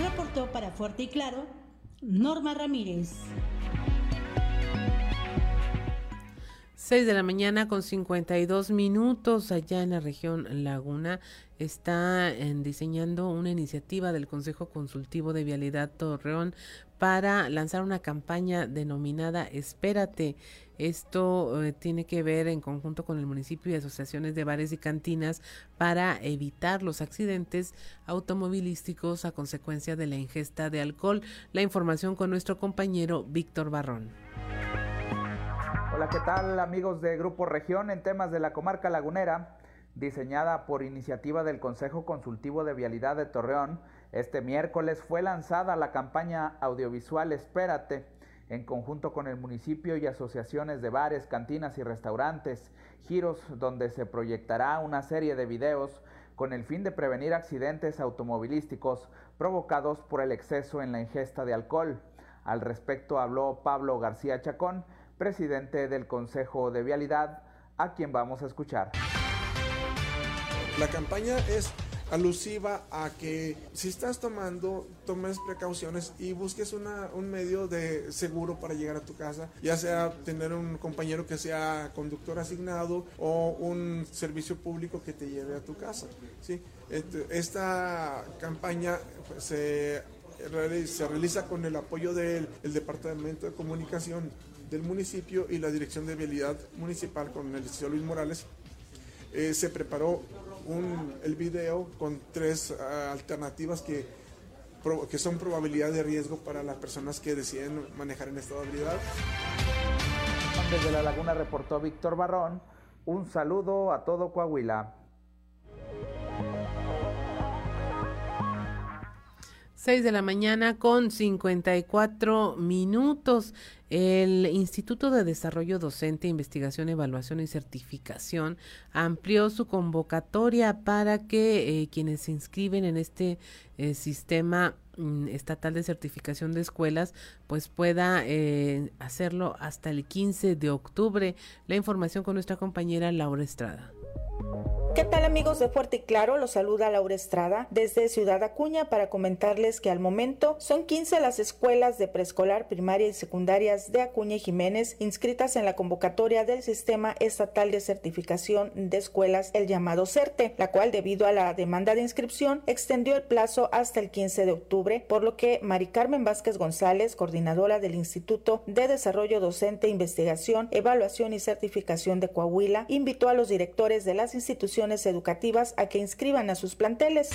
Reportó para Fuerte y Claro Norma Ramírez. 6 de la mañana con 52 minutos allá en la región Laguna está diseñando una iniciativa del Consejo Consultivo de Vialidad Torreón para lanzar una campaña denominada Espérate. Esto eh, tiene que ver en conjunto con el municipio y asociaciones de bares y cantinas para evitar los accidentes automovilísticos a consecuencia de la ingesta de alcohol. La información con nuestro compañero Víctor Barrón. Hola, ¿qué tal amigos de Grupo Región en temas de la comarca lagunera? Diseñada por iniciativa del Consejo Consultivo de Vialidad de Torreón, este miércoles fue lanzada la campaña audiovisual Espérate, en conjunto con el municipio y asociaciones de bares, cantinas y restaurantes, giros donde se proyectará una serie de videos con el fin de prevenir accidentes automovilísticos provocados por el exceso en la ingesta de alcohol. Al respecto habló Pablo García Chacón, presidente del Consejo de Vialidad, a quien vamos a escuchar. La campaña es alusiva a que si estás tomando, tomes precauciones y busques una, un medio de seguro para llegar a tu casa, ya sea tener un compañero que sea conductor asignado o un servicio público que te lleve a tu casa. ¿sí? Esta campaña pues, se, se realiza con el apoyo del Departamento de Comunicación del municipio y la Dirección de Vialidad Municipal con el licenciado Luis Morales, eh, se preparó el video con tres ah, alternativas que, que son probabilidad de riesgo para las personas que deciden manejar en estado de habilidad. Desde La Laguna reportó Víctor Barrón. Un saludo a todo Coahuila. 6 de la mañana con 54 minutos. El Instituto de Desarrollo Docente, Investigación, Evaluación y Certificación amplió su convocatoria para que eh, quienes se inscriben en este eh, sistema mm, estatal de certificación de escuelas pues pueda eh, hacerlo hasta el 15 de octubre. La información con nuestra compañera Laura Estrada. ¿Qué tal amigos de Fuerte y Claro? Los saluda Laura Estrada desde Ciudad Acuña para comentarles que al momento son 15 las escuelas de preescolar, primaria y secundarias de Acuña y Jiménez inscritas en la convocatoria del Sistema Estatal de Certificación de Escuelas, el llamado CERTE, la cual debido a la demanda de inscripción extendió el plazo hasta el 15 de octubre, por lo que Mari Carmen Vázquez González, coordinadora del Instituto de Desarrollo Docente, Investigación, Evaluación y Certificación de Coahuila, invitó a los directores de las instituciones educativas a que inscriban a sus planteles.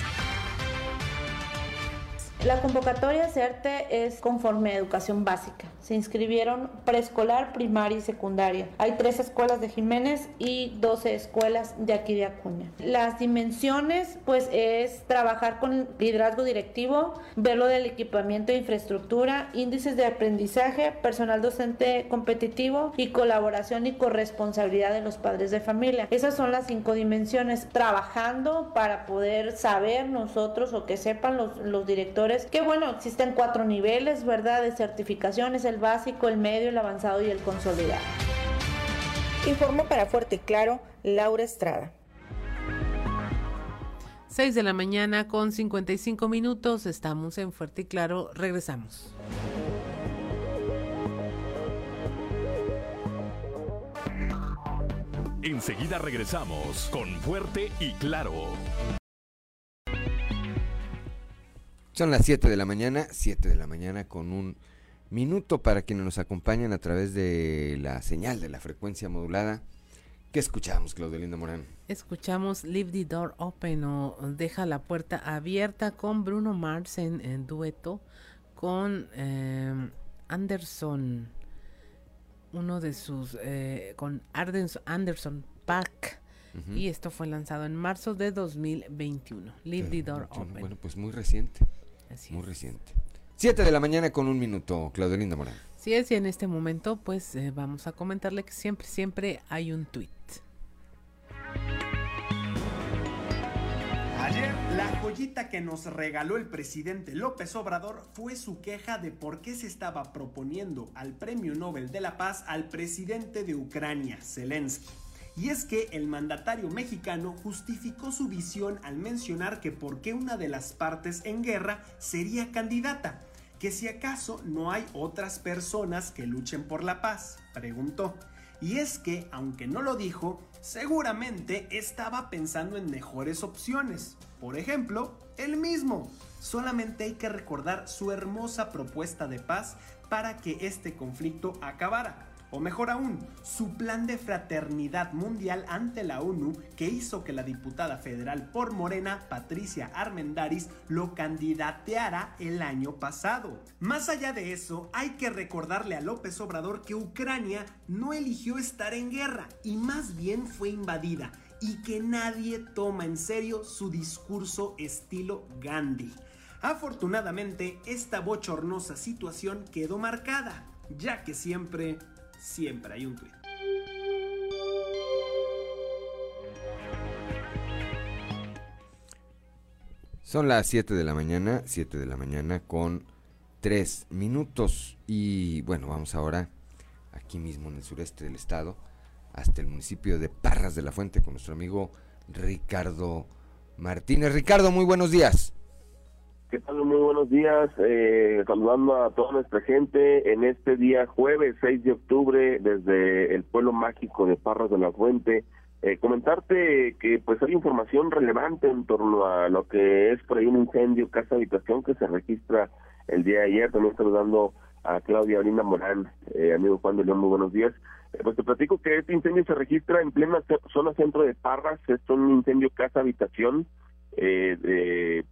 La convocatoria CERTE es conforme a educación básica. Se inscribieron preescolar, primaria y secundaria. Hay tres escuelas de Jiménez y 12 escuelas de aquí de Acuña. Las dimensiones, pues, es trabajar con liderazgo directivo, ver lo del equipamiento e infraestructura, índices de aprendizaje, personal docente competitivo y colaboración y corresponsabilidad de los padres de familia. Esas son las cinco dimensiones. Trabajando para poder saber nosotros o que sepan los, los directores que bueno, existen cuatro niveles, ¿verdad? De certificaciones, el básico, el medio, el avanzado y el consolidado. Informó para Fuerte y Claro Laura Estrada. 6 de la mañana con 55 minutos, estamos en Fuerte y Claro, regresamos. Enseguida regresamos con Fuerte y Claro. Son las 7 de la mañana, 7 de la mañana con un minuto para quienes nos acompañan a través de la señal de la frecuencia modulada. ¿Qué escuchamos, Claudelinda Morán? Escuchamos Leave the Door Open o Deja la puerta abierta con Bruno Mars en, dueto con eh, Anderson, uno de sus, eh, con Anderson Pack. Y esto fue lanzado en marzo de 2021. Leave the Door Open. Bueno, pues muy reciente. Muy reciente. Siete de la mañana con un minuto, Claudelinda Morán. Sí es, y en este momento pues eh, vamos a comentarle que siempre, siempre hay un tweet. Ayer, la joyita que nos regaló el presidente López Obrador fue su queja de por qué se estaba proponiendo al Premio Nobel de la Paz al presidente de Ucrania, Zelensky. Y es que el mandatario mexicano justificó su visión al mencionar que por qué una de las partes en guerra sería candidata, que si acaso no hay otras personas que luchen por la paz, preguntó. Y es que, aunque no lo dijo, seguramente estaba pensando en mejores opciones. Por ejemplo, él mismo. Solamente hay que recordar su hermosa propuesta de paz para que este conflicto acabara o mejor aún, su plan de fraternidad mundial ante la ONU que hizo que la diputada federal por Morena, Patricia Armendaris, lo candidateara el año pasado. Más allá de eso, hay que recordarle a López Obrador que Ucrania no eligió estar en guerra y más bien fue invadida y que nadie toma en serio su discurso estilo Gandhi. Afortunadamente, esta bochornosa situación quedó marcada, ya que siempre siempre hay un tweet. Son las 7 de la mañana, 7 de la mañana con 3 minutos. Y bueno, vamos ahora aquí mismo en el sureste del estado, hasta el municipio de Parras de la Fuente con nuestro amigo Ricardo Martínez. Ricardo, muy buenos días. ¿Qué tal? Muy buenos días. Eh, saludando a toda nuestra gente en este día jueves 6 de octubre desde el pueblo mágico de Parras de la Fuente. Eh, comentarte que pues hay información relevante en torno a lo que es por ahí un incendio casa habitación que se registra el día de ayer. También saludando a Claudia Olinda Morán, eh, amigo Juan de León, muy buenos días. pues te platico que este incendio se registra en plena zona centro de Parras, es un incendio casa habitación eh, de,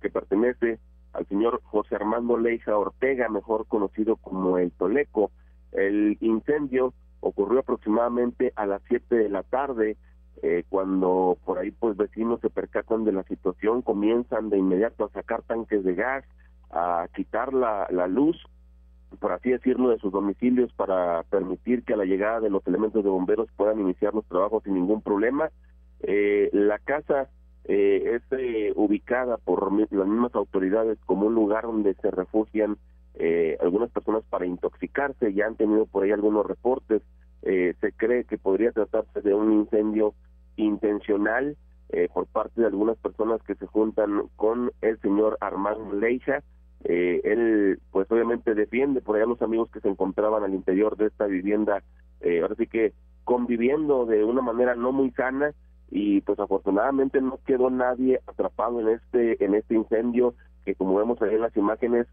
que pertenece al señor José Armando Leija Ortega, mejor conocido como el Toleco. El incendio ocurrió aproximadamente a las 7 de la tarde, eh, cuando por ahí pues vecinos se percatan de la situación, comienzan de inmediato a sacar tanques de gas, a quitar la, la luz, por así decirlo, de sus domicilios para permitir que a la llegada de los elementos de bomberos puedan iniciar los trabajos sin ningún problema. Eh, la casa eh, es eh, ubicada por las mismas autoridades como un lugar donde se refugian eh, algunas personas para intoxicarse. Ya han tenido por ahí algunos reportes. se cree que podría tratarse de un incendio intencional eh, por parte de algunas personas que se juntan con el señor Armando Leija. Eh, él, pues obviamente defiende por allá los amigos que se encontraban al interior de esta vivienda, eh, ahora sí que conviviendo de una manera no muy sana y pues afortunadamente no quedó nadie atrapado en este en este incendio que como vemos ahí en las imágenes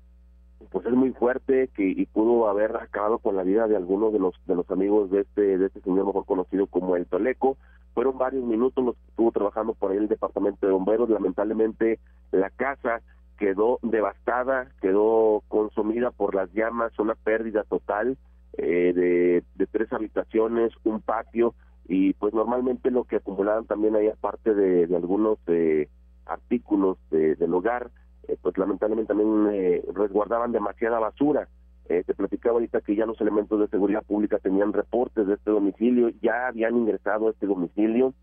pues es muy fuerte que y pudo haber acabado con la vida de algunos de los de los amigos de este de este señor mejor conocido como el Toleco fueron varios minutos los que estuvo trabajando por ahí el departamento de bomberos. Lamentablemente la casa quedó devastada quedó consumida por las llamas una pérdida total eh, de, de tres habitaciones un patio y pues normalmente lo que acumulaban también ahí aparte de, de algunos eh, artículos de, del hogar eh, pues lamentablemente también eh, resguardaban demasiada basura. Eh, te platicaba ahorita que ya los elementos de seguridad pública tenían reportes de este domicilio, ya habían ingresado a este domicilio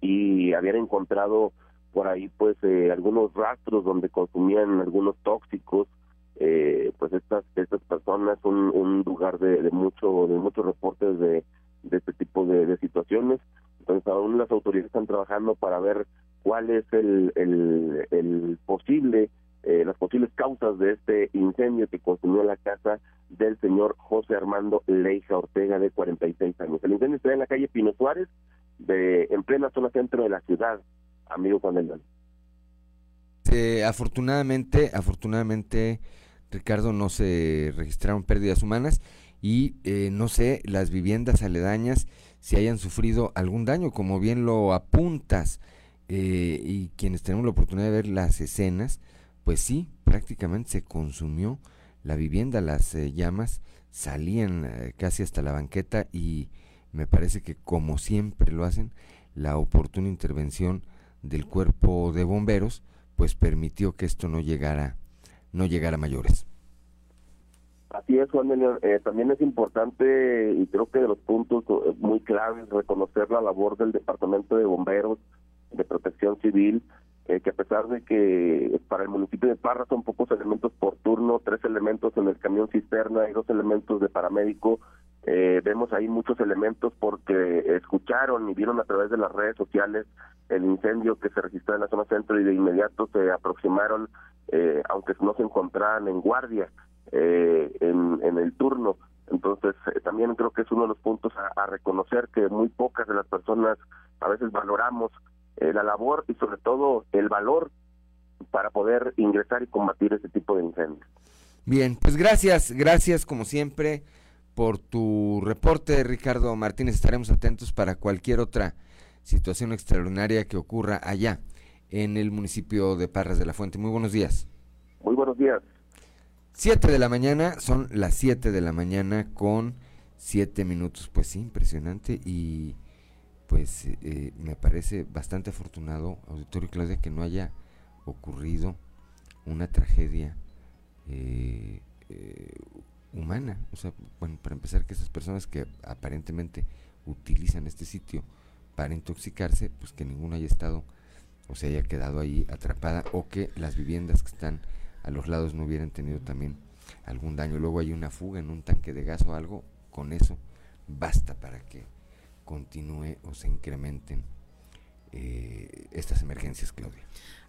y habían encontrado por ahí pues algunos rastros donde consumían algunos tóxicos pues estas estas personas un, un lugar de, de mucho de muchos reportes de, de este tipo de, de situaciones entonces aún las autoridades están trabajando para ver cuál es el, el, el posible, eh, las posibles causas de este incendio que consumió la casa del señor José Armando Leija Ortega, de 46 años. El incendio está en la calle Pino Suárez, de, en plena zona centro de la ciudad, amigo Juan León. Eh, afortunadamente, afortunadamente, Ricardo, no se registraron pérdidas humanas y eh, no sé, las viviendas aledañas si hayan sufrido algún daño, como bien lo apuntas. Eh, y quienes tenemos la oportunidad de ver las escenas, pues sí, prácticamente se consumió la vivienda, las eh, llamas salían eh, casi hasta la banqueta y me parece que como siempre lo hacen, la oportuna intervención del cuerpo de bomberos pues permitió que esto no llegara no llegara a mayores. Así es, Juan eh, también es importante y creo que de los puntos muy claves reconocer la labor del Departamento de Bomberos, de protección civil, eh, que a pesar de que para el municipio de Parra son pocos elementos por turno, tres elementos en el camión cisterna y dos elementos de paramédico, eh, vemos ahí muchos elementos porque escucharon y vieron a través de las redes sociales el incendio que se registró en la zona centro y de inmediato se aproximaron, eh, aunque no se encontraran en guardia en, en el turno. Entonces, también creo que es uno de los puntos a, a reconocer que muy pocas de las personas a veces valoramos eh, la labor y sobre todo el valor para poder ingresar y combatir ese tipo de incendios. Bien, pues gracias, gracias como siempre por tu reporte, Ricardo Martínez. Estaremos atentos para cualquier otra situación extraordinaria que ocurra allá en el municipio de Parras de la Fuente. Muy buenos días. Muy buenos días. Siete de la mañana, son las siete de la mañana con siete minutos. Pues sí, impresionante y pues eh, me parece bastante afortunado, auditorio Claudia, que no haya ocurrido una tragedia eh, eh, humana. O sea, bueno, para empezar, que esas personas que aparentemente utilizan este sitio para intoxicarse, pues que ninguna haya estado o se haya quedado ahí atrapada o que las viviendas que están a los lados no hubieran tenido también algún daño. Luego hay una fuga en un tanque de gas o algo, con eso basta para que continúe o se incrementen eh, estas emergencias, Claudia.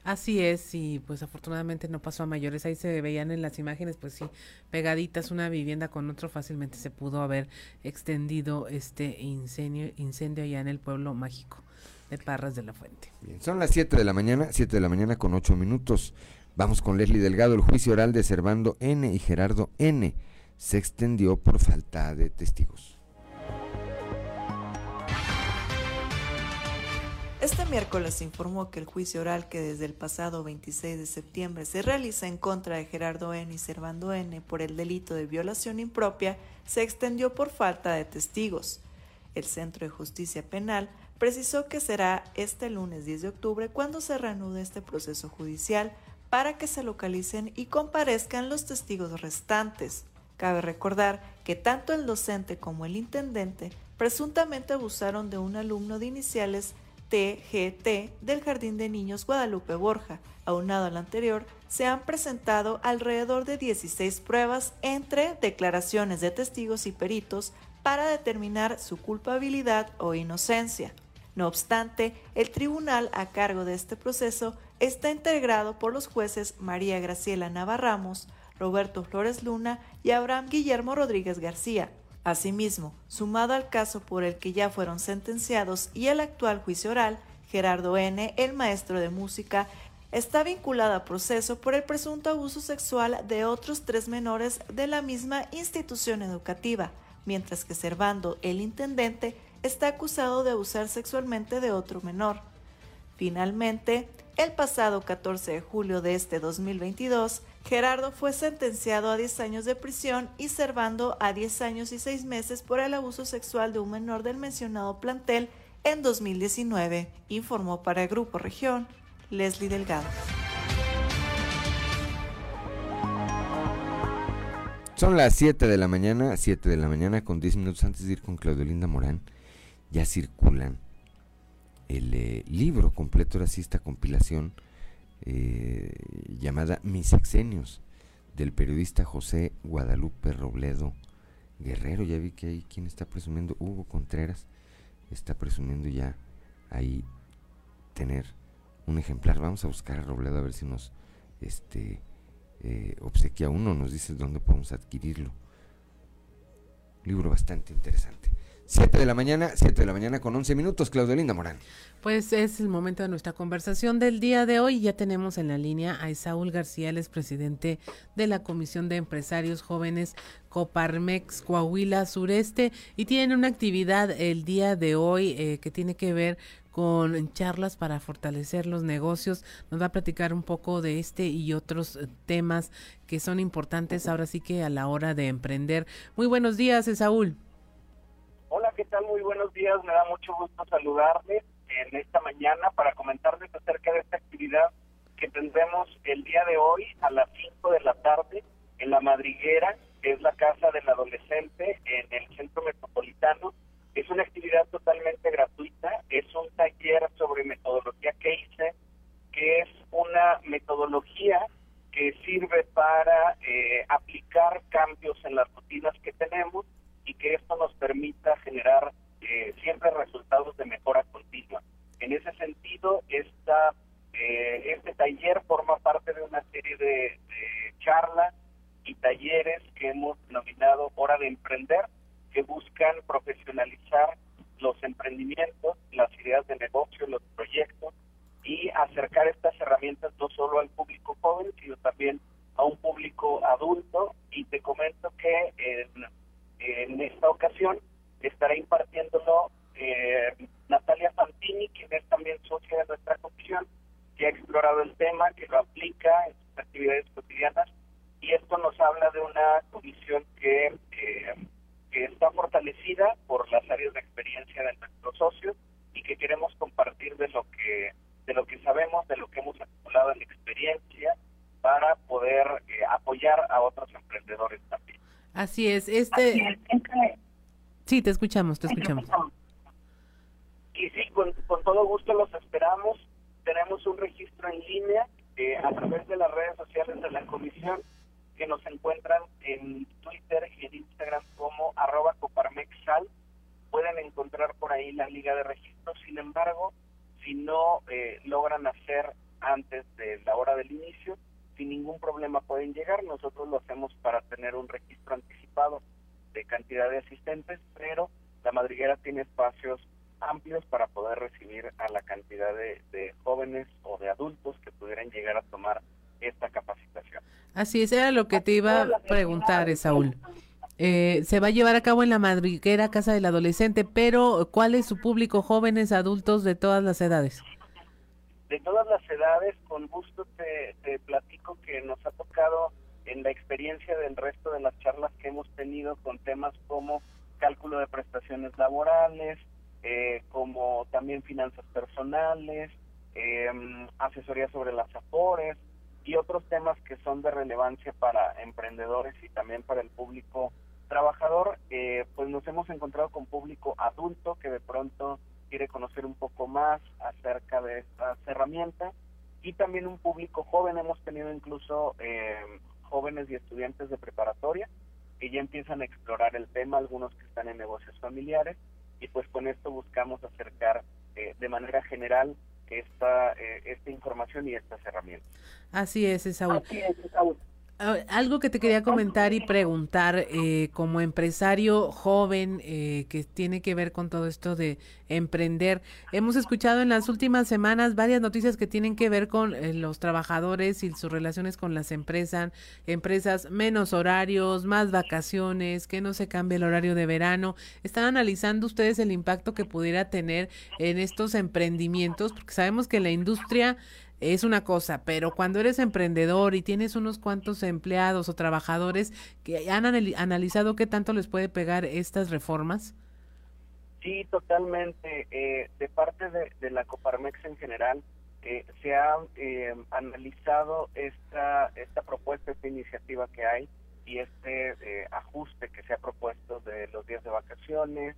Así es, y pues afortunadamente no pasó a mayores. Ahí se veían en las imágenes, pues sí, pegaditas una vivienda con otro, fácilmente se pudo haber extendido este incendio, incendio allá en el pueblo mágico de Parras de la Fuente. Bien, son las 7 de la mañana, 7 de la mañana con 8 minutos. Vamos con Leslie Delgado. El juicio oral de Servando N y Gerardo N se extendió por falta de testigos. Este miércoles informó que el juicio oral que desde el pasado 26 de septiembre se realiza en contra de Gerardo N. y Servando N. por el delito de violación impropia se extendió por falta de testigos. El Centro de Justicia Penal precisó que será este lunes 10 de octubre cuando se reanude este proceso judicial para que se localicen y comparezcan los testigos restantes. Cabe recordar que tanto el docente como el intendente presuntamente abusaron de un alumno de iniciales TGT del Jardín de Niños Guadalupe Borja. Aunado al anterior, se han presentado alrededor de 16 pruebas entre declaraciones de testigos y peritos para determinar su culpabilidad o inocencia. No obstante, el tribunal a cargo de este proceso está integrado por los jueces María Graciela Navarramos, Roberto Flores Luna y Abraham Guillermo Rodríguez García. Asimismo, sumado al caso por el que ya fueron sentenciados y el actual juicio oral, Gerardo N., el maestro de música, está vinculado a proceso por el presunto abuso sexual de otros tres menores de la misma institución educativa, mientras que Servando, el intendente, está acusado de abusar sexualmente de otro menor. Finalmente, el pasado 14 de julio de este 2022, Gerardo fue sentenciado a 10 años de prisión y Servando a 10 años y 6 meses por el abuso sexual de un menor del mencionado plantel en 2019, informó para el Grupo Región Leslie Delgado. Son las 7 de la mañana, 7 de la mañana con 10 minutos antes de ir con Claudio Linda Morán. Ya circulan el eh, libro completo, ahora sí esta compilación eh, llamada Mis Exenios del periodista José Guadalupe Robledo Guerrero. Ya vi que ahí quien está presumiendo, Hugo Contreras, está presumiendo ya ahí tener un ejemplar. Vamos a buscar a Robledo a ver si nos este, eh, obsequia uno, nos dice dónde podemos adquirirlo. Libro bastante interesante. 7 de la mañana, 7 de la mañana con 11 minutos, Claudio Linda Morán. Pues es el momento de nuestra conversación del día de hoy. Ya tenemos en la línea a Isaúl García, el presidente de la Comisión de Empresarios Jóvenes Coparmex Coahuila Sureste y tienen una actividad el día de hoy eh, que tiene que ver con charlas para fortalecer los negocios. Nos va a platicar un poco de este y otros eh, temas que son importantes ahora sí que a la hora de emprender. Muy buenos días, Saúl. Hola, ¿qué tal? Muy buenos días. Me da mucho gusto saludarles en esta mañana para comentarles acerca de esta actividad que tendremos el día de hoy a las 5 de la tarde en La Madriguera, que es la casa del adolescente en el centro metropolitano es una actividad totalmente gratuita, es un taller sobre metodología CASE, que es una metodología que sirve para eh, aplicar cambios en las rutinas que tenemos y que esto nos permita generar eh, siempre resultados de mejora continua. En ese sentido, esta, eh, este taller forma parte de una serie de, charlas y talleres que hemos denominado Hora de Emprender, que buscan profesionalizar los emprendimientos, las ideas de negocio, los proyectos y acercar estas herramientas no solo al público joven, sino también a un público adulto. Y te comento que esta ocasión estará impartiéndolo eh, Natalia Fantini, quien es también socia de nuestra comisión, que ha explorado el tema, que lo aplica en sus actividades cotidianas. Y esto nos habla de una comisión que eh, que está fortalecida por las áreas de experiencia de nuestros socios y que queremos compartir de lo que de lo que sabemos, de lo que hemos acumulado en experiencia para poder eh, apoyar a otros emprendedores también. Así es, este Sí, te escuchamos, te escuchamos. Y sí, con, con todo gusto los esperamos. Tenemos un registro en línea eh, a través de las redes sociales de la comisión que nos encuentran en Twitter y en Instagram como arroba coparmexal. Pueden encontrar por ahí la liga de registro. Sin embargo, si no eh, logran hacer antes de la hora del inicio, sin ningún problema pueden llegar. Nosotros lo hacemos para tener un registro anticipado de cantidad de asistentes, pero la madriguera tiene espacios amplios para poder recibir a la cantidad de, de jóvenes o de adultos que pudieran llegar a tomar esta capacitación. Así es, era lo que te iba a preguntar, Saúl. Eh, se va a llevar a cabo en la madriguera Casa del Adolescente, pero ¿cuál es su público? ¿Jóvenes, adultos, de todas las edades? De todas las edades, con gusto te, te platico que nos ha tocado en la experiencia del resto de las charlas que hemos tenido con temas como cálculo de prestaciones laborales, eh, como también finanzas personales, eh, asesoría sobre las afores, y otros temas que son de relevancia para emprendedores y también para el público trabajador, eh, pues nos hemos encontrado con público adulto que de pronto quiere conocer un poco más acerca de estas herramientas y también un público joven, hemos tenido incluso eh, jóvenes y estudiantes de preparatoria que ya empiezan a explorar el tema, algunos que están en negocios familiares y pues con esto buscamos acercar eh, de manera general esta, eh, esta información y estas herramientas. Así es, Esaú. Así es, Esaú. Ah, algo que te quería comentar y preguntar eh, como empresario joven eh, que tiene que ver con todo esto de emprender. Hemos escuchado en las últimas semanas varias noticias que tienen que ver con eh, los trabajadores y sus relaciones con las empresas, empresas menos horarios, más vacaciones, que no se cambie el horario de verano. ¿Están analizando ustedes el impacto que pudiera tener en estos emprendimientos? Porque sabemos que la industria es una cosa, pero cuando eres emprendedor y tienes unos cuantos empleados o trabajadores que han analizado qué tanto les puede pegar estas reformas. Sí, totalmente. Eh, de parte de, la Coparmex en general, eh, se ha eh, analizado esta, esta propuesta, esta iniciativa que hay y este ajuste que se ha propuesto de los días de vacaciones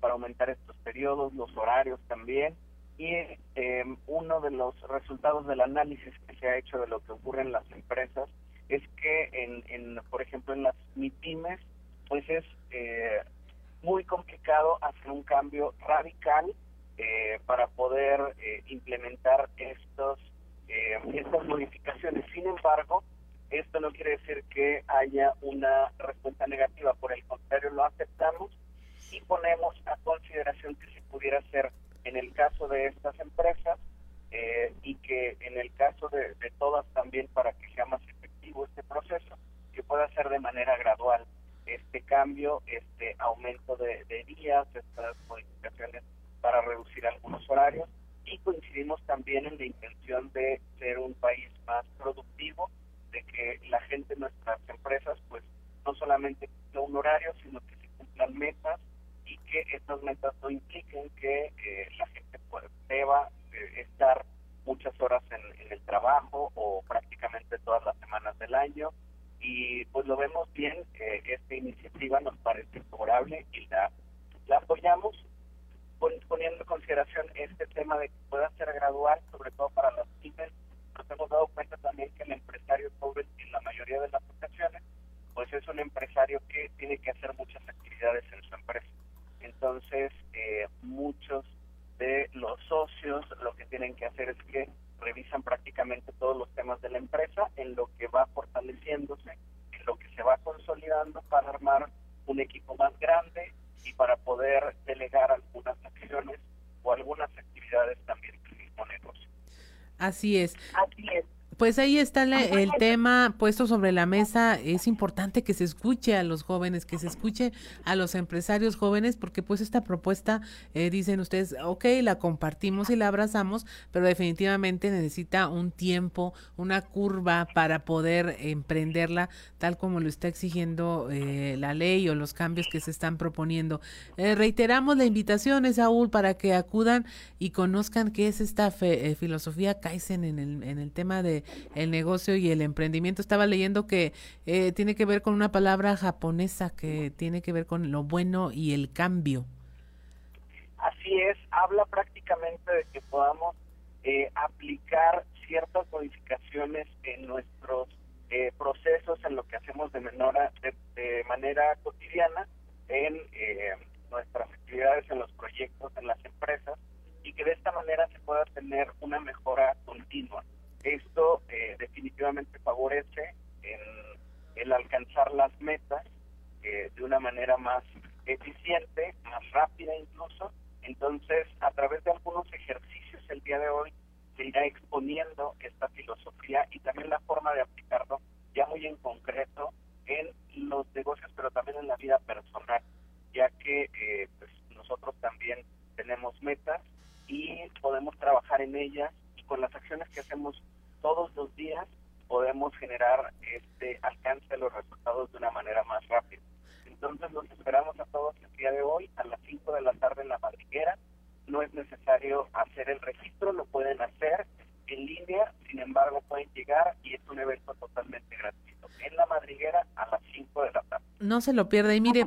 para aumentar estos periodos, los horarios también y eh, uno de los resultados del análisis que se ha hecho de lo que ocurre en las empresas es que, en, por ejemplo, en las MIPIMES, pues es eh, muy complicado hacer un cambio radical eh, para poder implementar estos estas modificaciones. Sin embargo, esto no quiere decir que haya una respuesta negativa, por el contrario, lo aceptamos y ponemos a consideración que se pudiera hacer en el caso de estas empresas eh, y que en el caso de, todas también para que sea más efectivo este proceso, que pueda ser de manera gradual. Este cambio, este aumento de, días, estas modificaciones para reducir algunos horarios y coincidimos también en la intención de ser un país más productivo, de que la gente en nuestras empresas pues no solamente cumpla un horario, sino que se cumplan metas y que estas metas no impliquen que eh, la gente deba eh, estar muchas horas en, el trabajo o prácticamente todas las semanas del año y pues lo vemos bien, eh, esta iniciativa nos parece favorable y la, la apoyamos poniendo en consideración este tema de que pueda ser gradual, sobre todo para las pymes. Nos hemos dado cuenta también que el empresario pobre en la mayoría de las ocasiones pues es un empresario que tiene que hacer muchas actividades en su empresa entonces, eh, muchos de los socios lo que tienen que hacer es que revisan prácticamente todos los temas de la empresa en lo que va fortaleciéndose, en lo que se va consolidando para armar un equipo más grande y para poder delegar algunas acciones o algunas actividades también del mismo negocio. Así es. Así es. Pues ahí está el tema puesto sobre la mesa. Es importante que se escuche a los jóvenes, que se escuche a los empresarios jóvenes, porque pues esta propuesta, eh, dicen ustedes, ok, la compartimos y la abrazamos, pero definitivamente necesita un tiempo, una curva para poder emprenderla tal como lo está exigiendo eh, la ley o los cambios que se están proponiendo. Eh, reiteramos la invitación, Saúl, para que acudan y conozcan qué es esta filosofía Kaizen en el, en el tema de el negocio y el emprendimiento. Estaba leyendo que eh, tiene que ver con una palabra japonesa que tiene que ver con lo bueno y el cambio. Así es, habla prácticamente de que podamos eh, aplicar ciertas modificaciones en nuestros eh, procesos, en lo que hacemos de, de, manera cotidiana, en nuestras actividades, en los proyectos, en las empresas, y que de esta manera se pueda tener una mejora continua. Esto eh, definitivamente favorece en el alcanzar las metas eh, de una manera más eficiente, más rápida incluso. Entonces, a través de algunos ejercicios el día de hoy se irá exponiendo esta filosofía y también la forma de aplicarlo ya muy en concreto en los negocios, pero también en la vida personal, ya que eh, pues nosotros también tenemos metas y podemos trabajar en ellas con las acciones que hacemos todos los días podemos generar este alcance de los resultados de una manera más rápida. Entonces los esperamos a todos el día de hoy a las 5 de la tarde en la madriguera. No es necesario hacer el registro, lo pueden hacer en línea, sin embargo pueden llegar y es un evento totalmente gratuito. En la madriguera a las 5 de la tarde. No se lo pierda. Y mire,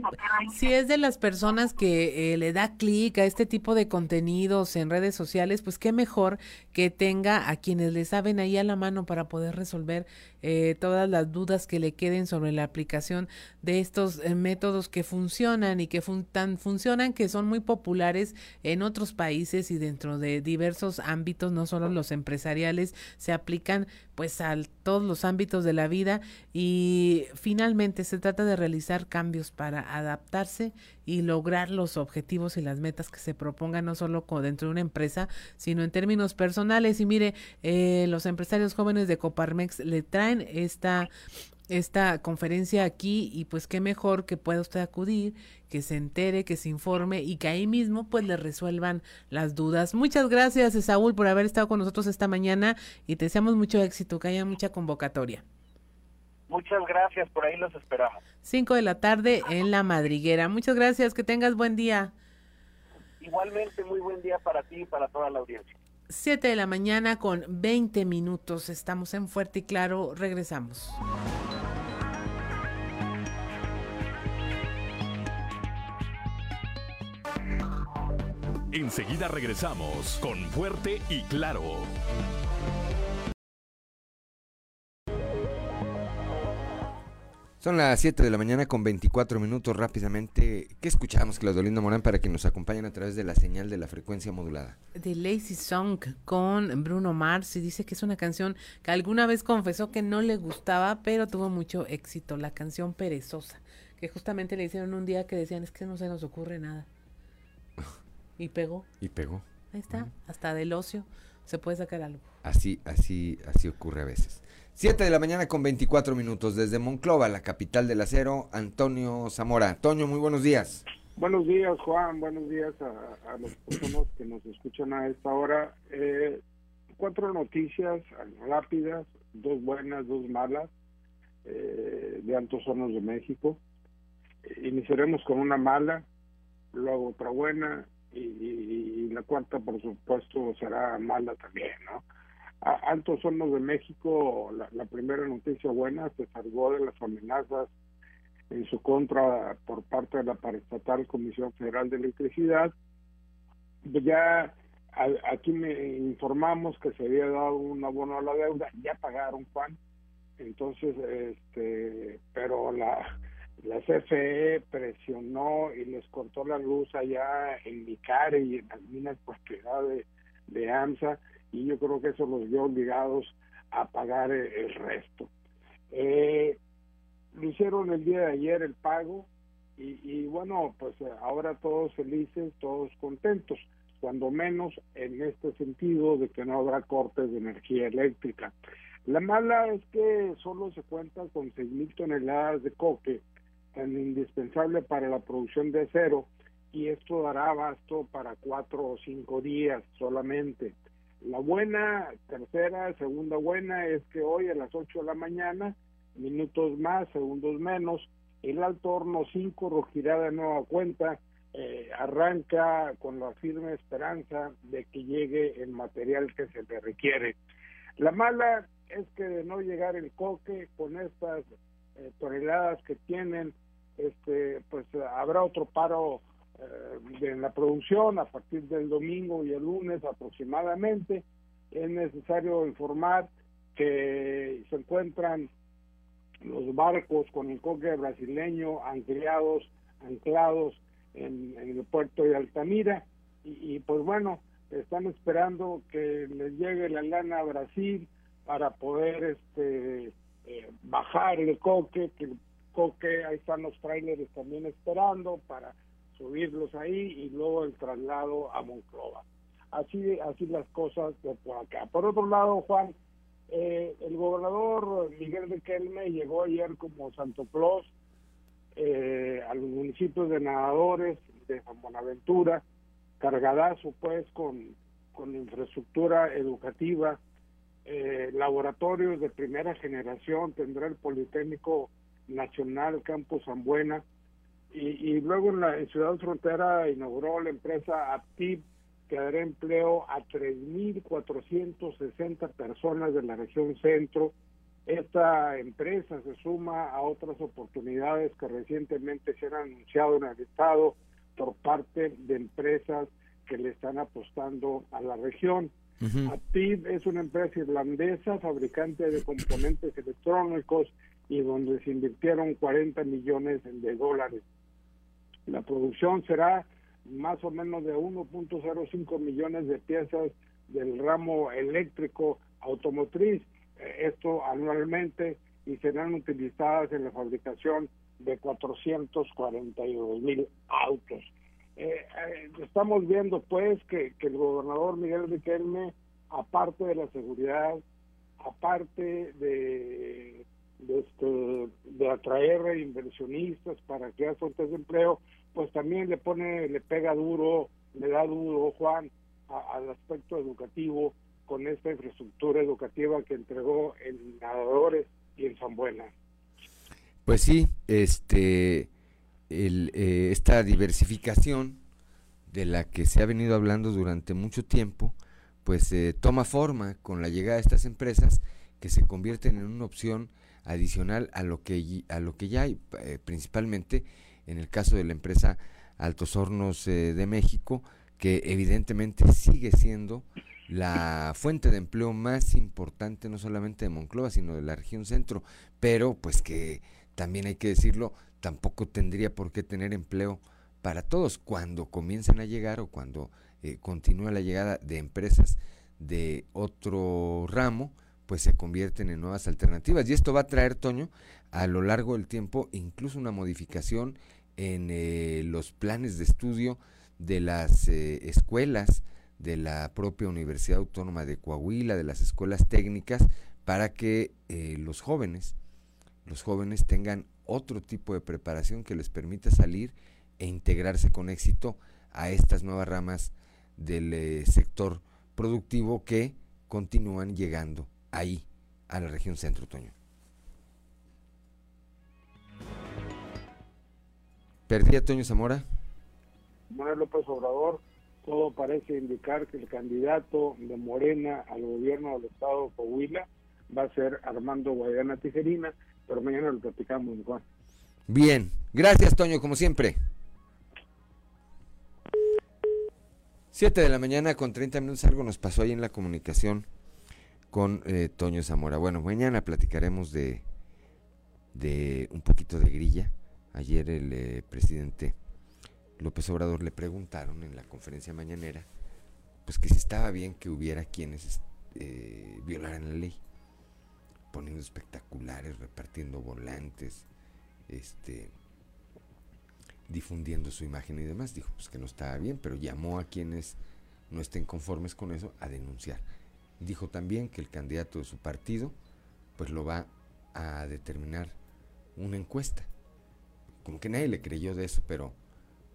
si es de las personas que eh, le da clic a este tipo de contenidos en redes sociales, pues qué mejor que tenga a quienes le saben ahí a la mano para poder resolver eh, todas las dudas que le queden sobre la aplicación de estos eh, métodos que funcionan y que tan funcionan que son muy populares en otros países y dentro de diversos ámbitos, no solo los empresariales, se aplican pues a todos los ámbitos de la vida y finalmente se trata de realizar cambios para adaptarse y lograr los objetivos y las metas que se propongan no solo dentro de una empresa sino en términos personales y mire eh, los empresarios jóvenes de Coparmex le traen esta esta conferencia aquí y pues qué mejor que pueda usted acudir, que se entere, que se informe y que ahí mismo pues le resuelvan las dudas. Muchas gracias Saúl por haber estado con nosotros esta mañana y te deseamos mucho éxito, que haya mucha convocatoria. Muchas gracias, por ahí los esperamos. Cinco de la tarde en La Madriguera. Muchas gracias, que tengas buen día. Igualmente, muy buen día para ti y para toda la audiencia. 7 de la mañana con 20 minutos. Estamos en Fuerte y Claro. Regresamos. Enseguida regresamos con Fuerte y Claro. Son las 7 de la mañana con 24 minutos rápidamente. ¿Qué escuchamos, Claudolinda Morán, para que nos acompañen a través de la señal de la frecuencia modulada? The Lazy Song con Bruno Mars y dice que es una canción que alguna vez confesó que no le gustaba, pero tuvo mucho éxito, la canción Perezosa, que justamente le hicieron un día que decían es que no se nos ocurre nada. Y pegó. Y pegó. Ahí está, hasta del ocio se puede sacar algo. Así, así, así ocurre a veces. 7 de la mañana con 24 minutos desde Monclova, la capital del acero, Antonio Zamora. Antonio, muy buenos días. Buenos días, Juan. Buenos días a, los que nos escuchan a esta hora. Eh, cuatro noticias rápidas, dos buenas, dos malas, eh, de Altos Hornos de México. Iniciaremos con una mala, luego otra buena y la cuarta, por supuesto, será mala también, ¿no? Altos Hornos de México, la, primera noticia buena, se salvó de las amenazas en su contra por parte de la paraestatal Comisión Federal de Electricidad. Ya aquí me informamos que se había dado un abono a la deuda, ya pagaron Juan, entonces, este, pero la, la CFE presionó y les cortó la luz allá en Micare y en las minas propiedad de, de AMSA y yo creo que eso los vio obligados a pagar el, resto. Eh, lo hicieron el día de ayer el pago y, bueno, pues ahora todos felices, todos contentos, cuando menos en este sentido de que no habrá cortes de energía eléctrica. La mala es que solo se cuenta con mil toneladas de coque, tan indispensable para la producción de acero, y esto dará abasto para cuatro o cinco días solamente. La buena, tercera, segunda buena es que hoy a las 8 de la mañana, minutos más, segundos menos, el Alto Horno 5 rugirá de nueva cuenta, eh, arranca con la firme esperanza de que llegue el material que se le requiere. La mala es que de no llegar el coque con estas eh, toneladas que tienen, este, pues habrá otro paro eh, en la producción a partir del domingo y el lunes aproximadamente. Es necesario informar que se encuentran los barcos con el coque brasileño anclados, anclados en, el puerto de Altamira y, pues bueno, están esperando que les llegue la lana a Brasil para poder este eh, bajar el coque, que el coque, ahí están los trailers también esperando para subirlos ahí y luego el traslado a Monclova. Así, así las cosas de por acá. Por otro lado, Juan, eh, el gobernador Miguel de Kelme llegó ayer como Santo Claus eh, a los municipios de Nadadores, de San Buenaventura, cargadazo pues con, con infraestructura educativa, eh, laboratorios de primera generación, tendrá el Politécnico Nacional Campus San Buena, y, luego en la Ciudad Frontera inauguró la empresa Aptiv que dará empleo a 3.460 personas de la región centro Esta empresa se suma a otras oportunidades que recientemente se han anunciado en el Estado por parte de empresas que le están apostando a la región. Aptiv es una empresa irlandesa, fabricante de componentes electrónicos y donde se invirtieron 40 millones de dólares. La producción será más o menos de 1.05 millones de piezas del ramo eléctrico automotriz, eh, esto anualmente, y serán utilizadas en la fabricación de 442 mil autos. Eh, eh, estamos viendo pues que, el gobernador Miguel Riquelme, aparte de la seguridad, aparte de, de, este, de atraer inversionistas para crear fuentes de empleo, pues también le pone, le pega duro, le da duro, Juan, al aspecto educativo con esta infraestructura educativa que entregó en Nadadores y en San Buena. Pues sí, este, el, eh, esta diversificación de la que se ha venido hablando durante mucho tiempo, pues eh, toma forma con la llegada de estas empresas que se convierten en una opción adicional a lo que, a lo que ya hay, eh, principalmente en el caso de la empresa Altos Hornos de México, que evidentemente sigue siendo la fuente de empleo más importante no solamente de Monclova, sino de la región centro, pero pues que también hay que decirlo, tampoco tendría por qué tener empleo para todos. Cuando comiencen a llegar o cuando eh, continúa la llegada de empresas de otro ramo, pues se convierten en nuevas alternativas. Y esto va a traer, Toño, a lo largo del tiempo, incluso una modificación en eh, los planes de estudio de las eh, escuelas de la propia Universidad Autónoma de Coahuila, de las escuelas técnicas, para que eh, los jóvenes, los jóvenes tengan otro tipo de preparación que les permita salir e integrarse con éxito a estas nuevas ramas del sector productivo que continúan llegando ahí, a la región centro, Toño. ¿Perdí a Toño Zamora? Manuel López Obrador, todo parece indicar que el candidato de Morena al gobierno del estado de Coahuila va a ser Armando Guayana Tijerina, pero mañana lo platicamos, Juan. Bien, gracias Toño, como siempre. Siete de la mañana con 30 minutos, algo nos pasó ahí en la comunicación con eh, Toño Zamora. Bueno, mañana platicaremos de, de un poquito de grilla. Ayer el eh, presidente López Obrador le preguntaron en la conferencia mañanera, pues que si estaba bien que hubiera quienes eh, violaran la ley, poniendo espectaculares, repartiendo volantes, este, difundiendo su imagen y demás. Dijo pues que no estaba bien, pero llamó a quienes no estén conformes con eso a denunciar. Dijo también que el candidato de su partido, pues lo va a determinar una encuesta. Como que nadie le creyó de eso, pero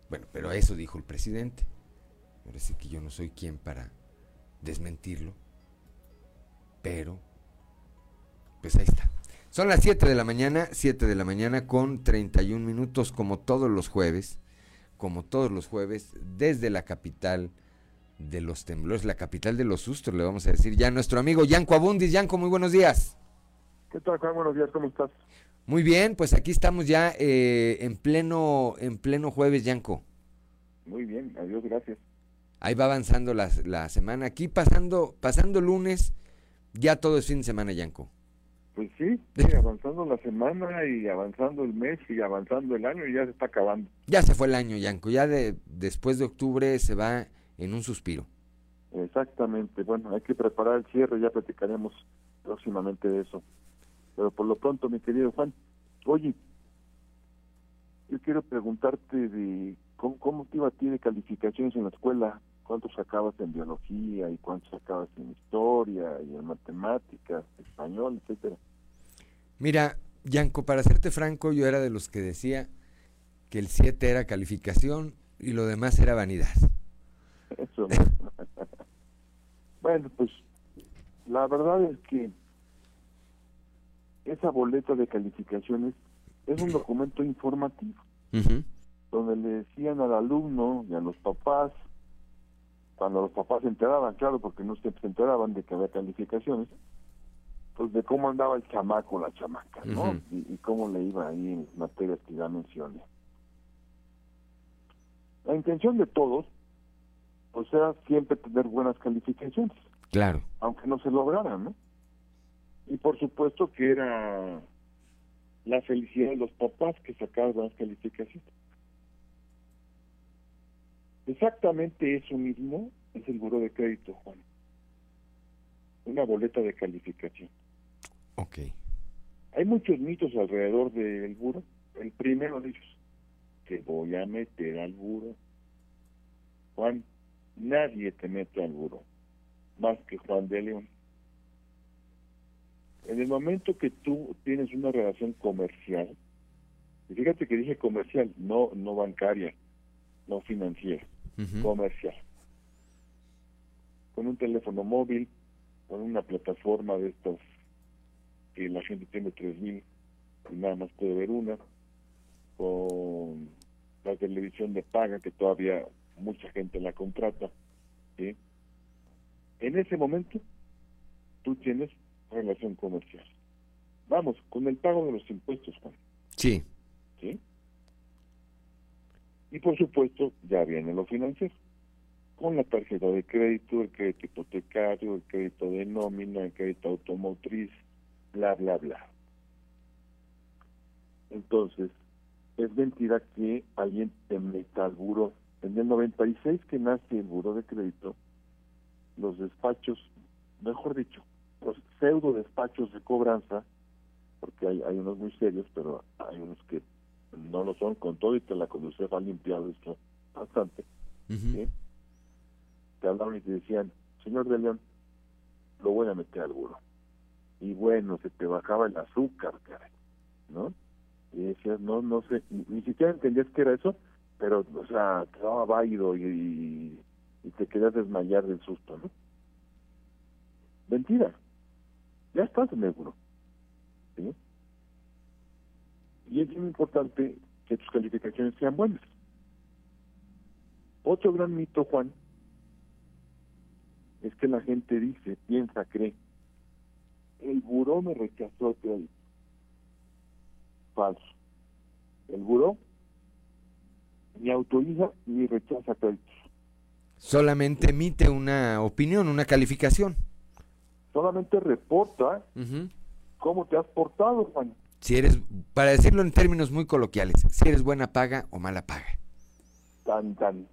bueno, pero eso dijo el presidente. Ahora sí que yo no soy quien para desmentirlo. Pero, pues ahí está. Son las 7 de la mañana, 7 de la mañana con 31 minutos, como todos los jueves, como todos los jueves, desde la capital de los temblores, la capital de los sustos, le vamos a decir ya a nuestro amigo Yanco Abundis. Yanco, muy buenos días. ¿Qué tal, Juan? Buenos días, ¿cómo estás? Muy bien, pues aquí estamos ya eh, en pleno en pleno jueves, Yanko. Muy bien, adiós, gracias. Ahí va avanzando la, la semana. Aquí pasando pasando lunes, ya todo es fin de semana, Yanko. Pues sí, avanzando la semana y avanzando el mes y avanzando el año y ya se está acabando. Ya se fue el año, Yanko. Ya de, después de octubre se va en un suspiro. Exactamente. Bueno, hay que preparar el cierre, ya platicaremos próximamente de eso. Pero por lo pronto, mi querido Juan, oye, yo quiero preguntarte de cómo, cómo te iba a ti de calificaciones en la escuela, cuántos sacabas en biología y cuántos sacabas en historia y en matemáticas, español, etcétera. Mira, Yanko, para serte franco, yo era de los que decía que el 7 era calificación y lo demás era vanidad. Eso. bueno, pues la verdad es que esa boleta de calificaciones es un documento informativo, donde le decían al alumno y a los papás, cuando los papás se enteraban, claro, porque no se enteraban de que había calificaciones, pues de cómo andaba el chamaco, la chamaca, ¿no? Y cómo le iba ahí en materias que ya mencioné. La intención de todos, pues era siempre tener buenas calificaciones, Claro. aunque no se lograran, ¿no? Y por supuesto que era la felicidad de los papás que sacaban buenas calificaciones. Exactamente eso mismo es el buro de crédito, Juan. Una boleta de calificación. Ok. Hay muchos mitos alrededor del buro. El primero de ellos, te voy a meter al buro. Juan, nadie te mete al buro, más que Juan de León. En el momento que tú tienes una relación comercial, y fíjate que dije comercial, no, no bancaria, no financiera, comercial, con un teléfono móvil, con una plataforma de estas que la gente tiene 3000 y nada más puede ver una, con la televisión de paga que todavía mucha gente la contrata. ¿sí? En ese momento tú tienes relación comercial. Vamos, con el pago de los impuestos, Juan. Sí. ¿sí? Y por supuesto, ya viene lo financiero. Con la tarjeta de crédito, el crédito hipotecario, el crédito de nómina, el crédito automotriz, bla, bla, bla. Entonces, es mentira que alguien te meta al buro. En el 96 que nace el buro de crédito, los despachos, mejor dicho, los pseudo despachos de cobranza, porque hay, hay unos muy serios, pero hay unos que no lo son con todo y que la conducción ha limpiado esto bastante. ¿sí? Te hablaban y te decían, señor de León, lo voy a meter al buro. Y bueno, se te bajaba el azúcar, caray, ¿no? Y decías, no, no sé, ni, ni siquiera entendías qué era eso, pero, o sea, te daba válido y, y, te querías desmayar del susto, ¿no? Mentira. Ya estás en el buro. ¿sí? Y es bien importante que tus calificaciones sean buenas. Otro gran mito, Juan, es que la gente dice, piensa, cree, el buró me rechazó el. Falso. El buró ni autoriza ni rechaza créditos. Solamente emite una opinión, una calificación. Solamente reporta cómo te has portado, Juan. Si eres, para decirlo en términos muy coloquiales, si eres buena paga o mala paga. Tan, tan.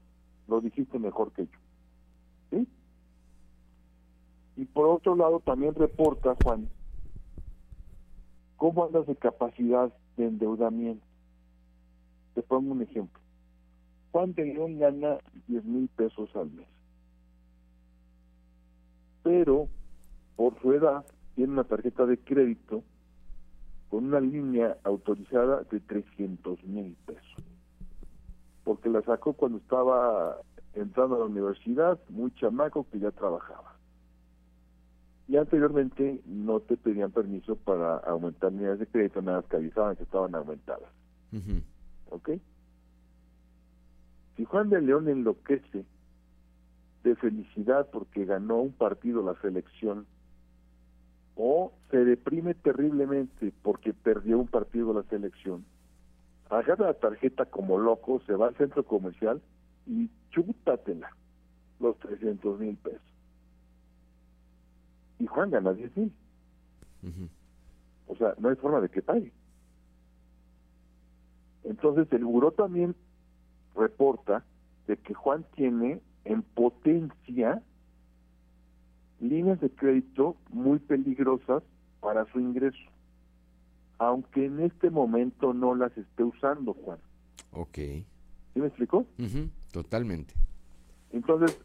Lo dijiste mejor que yo. ¿Sí? Y por otro lado también reporta, Juan, cómo andas de capacidad de endeudamiento. Te pongo un ejemplo. Juan de León gana 10 mil pesos al mes. Pero, por su edad, tiene una tarjeta de crédito con una línea autorizada de 300 mil pesos. Porque la sacó cuando estaba entrando a la universidad, muy chamaco que ya trabajaba. Y anteriormente no te pedían permiso para aumentar unidades de crédito, nada más que avisaban que estaban aumentadas. ¿Ok? Si Juan de León enloquece de felicidad porque ganó un partido la selección, o se deprime terriblemente porque perdió un partido la selección, agarra la tarjeta como loco, se va al centro comercial y chútatela los 300 mil pesos. Y Juan gana 10 mil. O sea, no hay forma de que pague. Entonces el buró también reporta de que Juan tiene en potencia líneas de crédito muy peligrosas para su ingreso, aunque en este momento no las esté usando, Juan. Ok. ¿Sí me explicó? Totalmente. Entonces,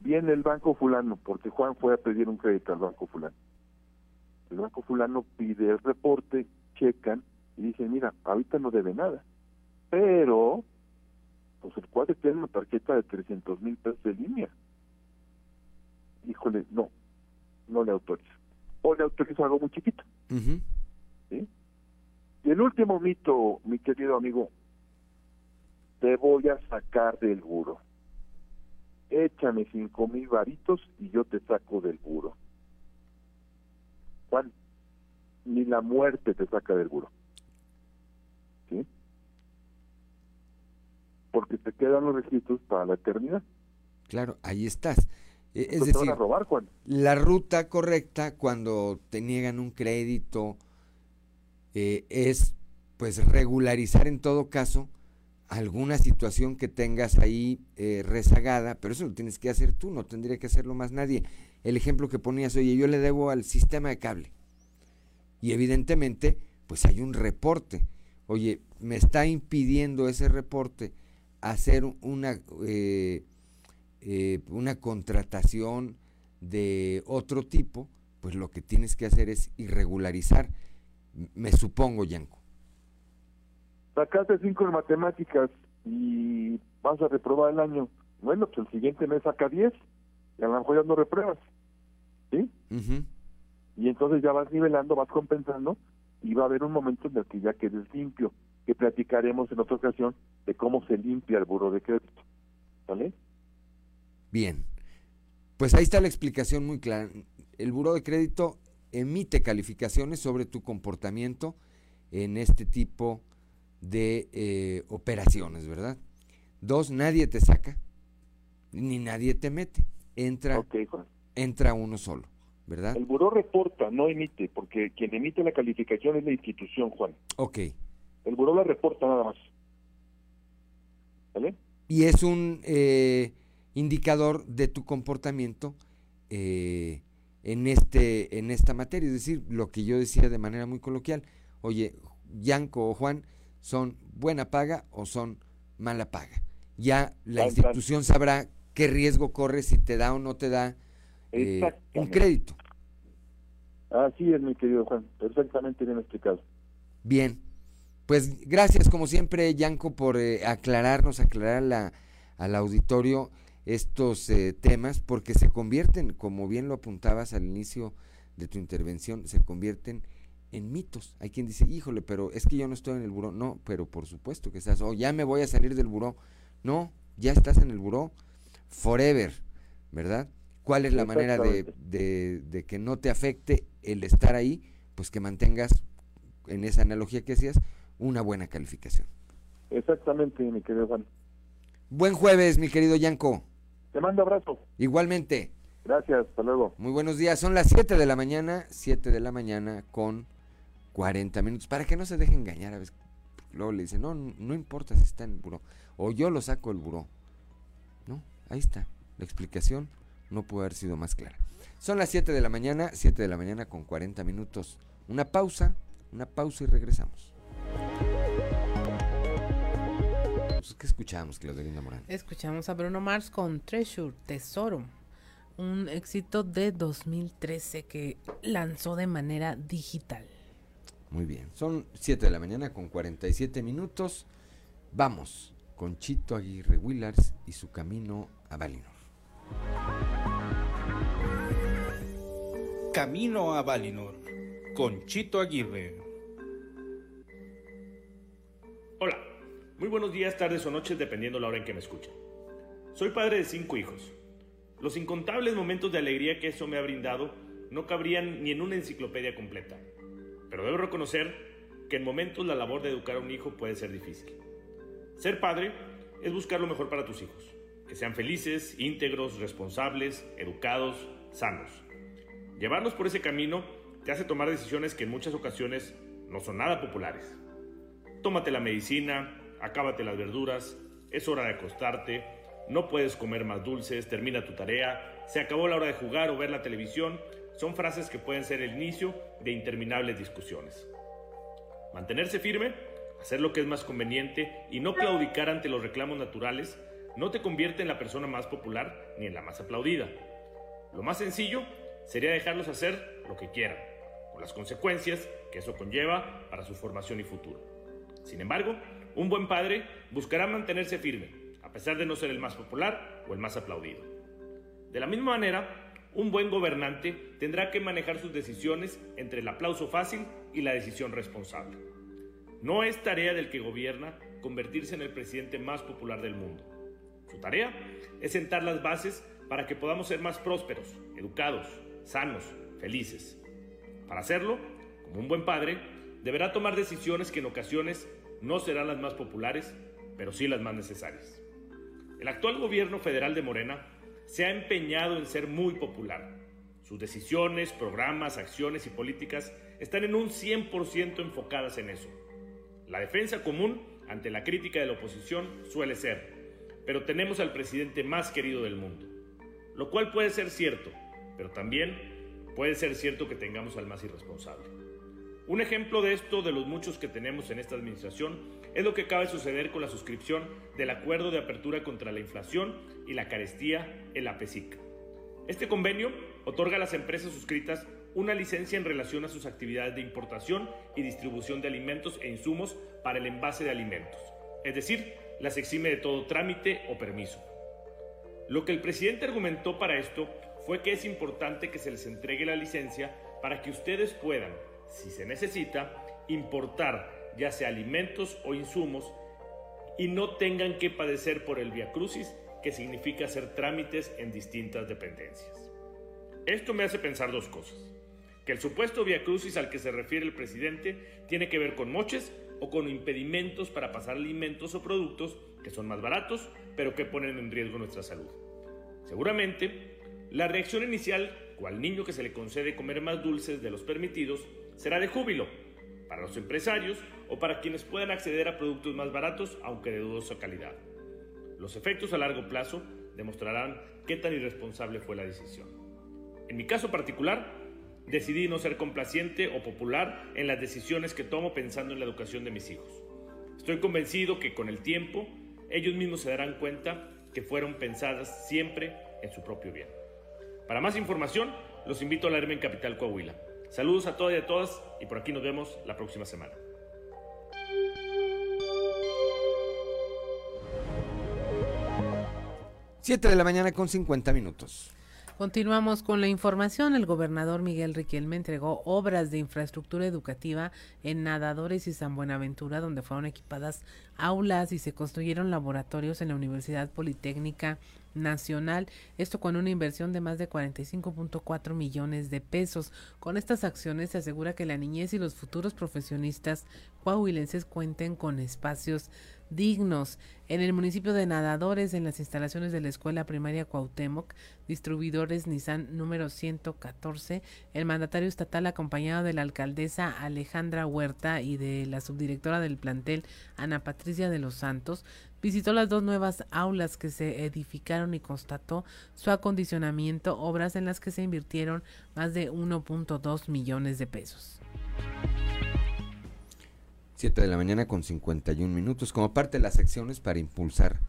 viene el banco fulano, porque Juan fue a pedir un crédito al banco fulano. El banco fulano pide el reporte, checan y dicen, mira, ahorita no debe nada. Pero, pues el cuate tiene una tarjeta de 300 mil pesos de línea. Híjole, no, no le autoriza. O le autoriza algo muy chiquito. Y el último mito, mi querido amigo, te voy a sacar del buro. Échame cinco mil varitos y yo te saco del buro. Juan, ni la muerte te saca del buro. ¿Sí? Porque te quedan los registros para la eternidad. Claro, ahí estás. E- Es Entonces decir, a robar, Juan. la ruta correcta cuando te niegan un crédito eh, es pues regularizar en todo caso alguna situación que tengas ahí eh, rezagada, pero eso lo tienes que hacer tú, no tendría que hacerlo más nadie. El ejemplo que ponías, oye, yo le debo al sistema de cable y evidentemente pues hay un reporte. Oye, me está impidiendo ese reporte hacer una, eh, eh, una contratación de otro tipo, pues lo que tienes que hacer es irregularizar, me supongo, Yanko. Sacaste cinco en matemáticas y vas a reprobar el año. Bueno, pues el siguiente mes saca 10 y a lo mejor ya no repruebas. ¿Sí? Y entonces ya vas nivelando, vas compensando y va a haber un momento en el que ya quedes limpio, que platicaremos en otra ocasión de cómo se limpia el buro de crédito. ¿Vale? Bien, pues ahí está la explicación muy clara. El Buró de Crédito emite calificaciones sobre tu comportamiento en este tipo de eh, operaciones, ¿verdad? Dos, nadie te saca, ni nadie te mete. Entra, entra uno solo, ¿verdad? El buró reporta, no emite, porque quien emite la calificación es la institución, Juan. Ok. El buró la reporta nada más. ¿Vale? Y es un eh, indicador de tu comportamiento eh, en, este, en esta materia. Es decir, lo que yo decía de manera muy coloquial, oye, Yanko o Juan, ¿son buena paga o son mala paga? Ya la institución sabrá qué riesgo corre si te da o no te da eh, un crédito. Así es, mi querido Juan. Perfectamente bien explicado. Bien, pues gracias como siempre, Yanko, por eh, aclararnos, aclarar la- al auditorio estos eh, temas, porque se convierten, como bien lo apuntabas al inicio de tu intervención, se convierten en mitos. Hay quien dice, híjole, pero es que yo no estoy en el buró. No, pero por supuesto que estás, o ya me voy a salir del buró. No, ya estás en el buró forever, ¿verdad? ¿Cuál es la manera de, de- de que no te afecte el estar ahí? Pues que mantengas, en esa analogía que hacías, una buena calificación. Exactamente, mi querido Juan. Buen jueves, mi querido Yanko. Te mando abrazo. Igualmente. Gracias, hasta luego. Muy buenos días. Son las 7 de la mañana, 7 de la mañana con 40 minutos. Para que no se deje engañar a veces. Luego le dicen, no, no importa si está en el buró. O yo lo saco del buró. No, ahí está. La explicación no puede haber sido más clara. Son las 7 de la mañana, 7 de la mañana con 40 minutos. Una pausa, una pausa y regresamos. Pues, ¿Qué escuchábamos, Claudelina Morán? Escuchamos a Bruno Mars con Treasure, Tesoro, un éxito de 2013 que lanzó de manera digital. Muy bien, son 7 de la mañana con 47 minutos. Vamos con Chito Aguirre Willars y su camino a Valinor. Camino a Valinor con Chito Aguirre. Muy buenos días, tardes o noches dependiendo la hora en que me escuchen. Soy padre de cinco hijos. Los incontables momentos de alegría que eso me ha brindado no cabrían ni en una enciclopedia completa. Pero debo reconocer que en momentos la labor de educar a un hijo puede ser difícil. Ser padre es buscar lo mejor para tus hijos, que sean felices, íntegros, responsables, educados, sanos. Llevarlos por ese camino te hace tomar decisiones que en muchas ocasiones no son nada populares. Tómate la medicina, acábate las verduras, es hora de acostarte, no puedes comer más dulces, termina tu tarea, se acabó la hora de jugar o ver la televisión, son frases que pueden ser el inicio de interminables discusiones. Mantenerse firme, hacer lo que es más conveniente y no claudicar ante los reclamos naturales no te convierte en la persona más popular ni en la más aplaudida. Lo más sencillo sería dejarlos hacer lo que quieran, con las consecuencias que eso conlleva para su formación y futuro. Sin embargo, un buen padre buscará mantenerse firme, a pesar de no ser el más popular o el más aplaudido. De la misma manera, un buen gobernante tendrá que manejar sus decisiones entre el aplauso fácil y la decisión responsable. No es tarea del que gobierna convertirse en el presidente más popular del mundo. Su tarea es sentar las bases para que podamos ser más prósperos, educados, sanos, felices. Para hacerlo, como un buen padre, deberá tomar decisiones que en ocasiones no serán las más populares, pero sí las más necesarias. El actual gobierno federal de Morena se ha empeñado en ser muy popular. Sus decisiones, programas, acciones y políticas están en un 100% enfocadas en eso. La defensa común ante la crítica de la oposición suele ser, pero tenemos al presidente más querido del mundo, lo cual puede ser cierto, pero también puede ser cierto que tengamos al más irresponsable. Un ejemplo de esto, de los muchos que tenemos en esta administración, es lo que acaba de suceder con la suscripción del Acuerdo de Apertura contra la Inflación y la Carestía, el APESIC. Este convenio otorga a las empresas suscritas una licencia en relación a sus actividades de importación y distribución de alimentos e insumos para el envase de alimentos, es decir, las exime de todo trámite o permiso. Lo que el presidente argumentó para esto fue que es importante que se les entregue la licencia para que ustedes puedan, si se necesita, importar ya sea alimentos o insumos y no tengan que padecer por el via crucis que significa hacer trámites en distintas dependencias. Esto me hace pensar dos cosas. Que el supuesto via crucis al que se refiere el presidente tiene que ver con moches o con impedimentos para pasar alimentos o productos que son más baratos, pero que ponen en riesgo nuestra salud. Seguramente, la reacción inicial, cual niño que se le concede comer más dulces de los permitidos, será de júbilo para los empresarios o para quienes puedan acceder a productos más baratos, aunque de dudosa calidad. Los efectos a largo plazo demostrarán qué tan irresponsable fue la decisión. En mi caso particular, decidí no ser complaciente o popular en las decisiones que tomo pensando en la educación de mis hijos. Estoy convencido que con el tiempo ellos mismos se darán cuenta que fueron pensadas siempre en su propio bien. Para más información, los invito a leerme en Capital Coahuila. Saludos a todas y a todas y por aquí nos vemos la próxima semana. 7 de la mañana con 50 minutos. Continuamos con la información. El gobernador Miguel Riquelme entregó obras de infraestructura educativa en Nadadores y San Buenaventura, donde fueron equipadas aulas y se construyeron laboratorios en la Universidad Politécnica Nacional, esto con una inversión de más de 45.4 millones de pesos. Con estas acciones se asegura que la niñez y los futuros profesionistas coahuilenses cuenten con espacios dignos. En el municipio de Nadadores, en las instalaciones de la Escuela Primaria Cuauhtémoc, distribuidores Nissan número 114, el mandatario estatal acompañado de la alcaldesa Alejandra Huerta y de la subdirectora del plantel Ana Patricia de los Santos, visitó las dos nuevas aulas que se edificaron y constató su acondicionamiento, obras en las que se invirtieron más de 1.2 millones de pesos. 7 de la mañana con 51 minutos, como parte de las acciones para impulsar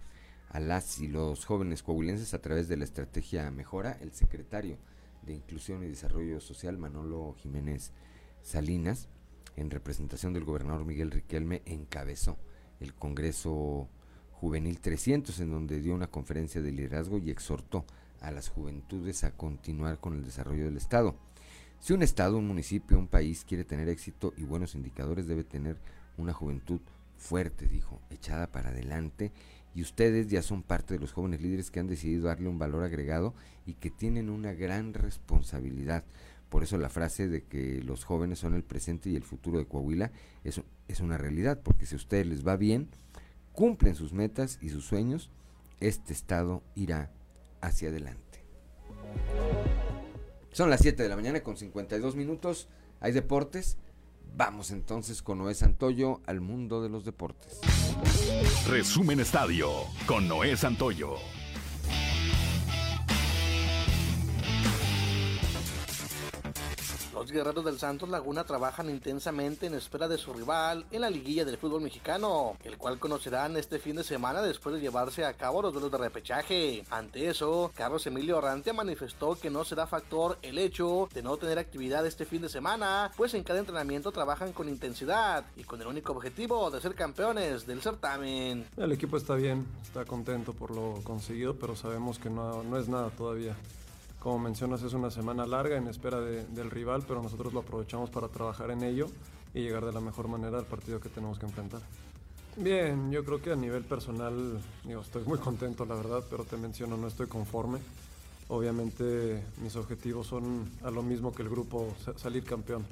a las y los jóvenes coahuilenses a través de la estrategia Mejora, el secretario de Inclusión y Desarrollo Social, Manolo Jiménez Salinas, en representación del gobernador Miguel Riquelme, encabezó el Congreso Juvenil 300, en donde dio una conferencia de liderazgo y exhortó a las juventudes a continuar con el desarrollo del Estado. Si un Estado, un municipio, un país quiere tener éxito y buenos indicadores, debe tener una juventud fuerte, dijo, echada para adelante, y ustedes ya son parte de los jóvenes líderes que han decidido darle un valor agregado y que tienen una gran responsabilidad. Por eso la frase de que los jóvenes son el presente y el futuro de Coahuila es, es una realidad, porque si a ustedes les va bien, cumplen sus metas y sus sueños, este estado irá hacia adelante. Son las 7 de la mañana con 52 minutos, hay deportes. Vamos entonces con Noé Santoyo al mundo de los deportes. Resumen Estadio con Noé Santoyo. Los guerreros del Santos Laguna trabajan intensamente en espera de su rival en la liguilla del fútbol mexicano, el cual conocerán este fin de semana después de llevarse a cabo los duelos de repechaje. Ante eso, Carlos Emilio Arrantia manifestó que no será factor el hecho de no tener actividad este fin de semana, pues en cada entrenamiento trabajan con intensidad y con el único objetivo de ser campeones del certamen. El equipo está bien, está contento por lo conseguido, pero sabemos que no, no es nada todavía. Como mencionas, es una semana larga en espera de, del rival, pero nosotros lo aprovechamos para trabajar en ello y llegar de la mejor manera al partido que tenemos que enfrentar. Bien, yo creo que a nivel personal, digo, estoy muy contento, la verdad, pero te menciono, no estoy conforme. Obviamente mis objetivos son a lo mismo que el grupo, salir campeón.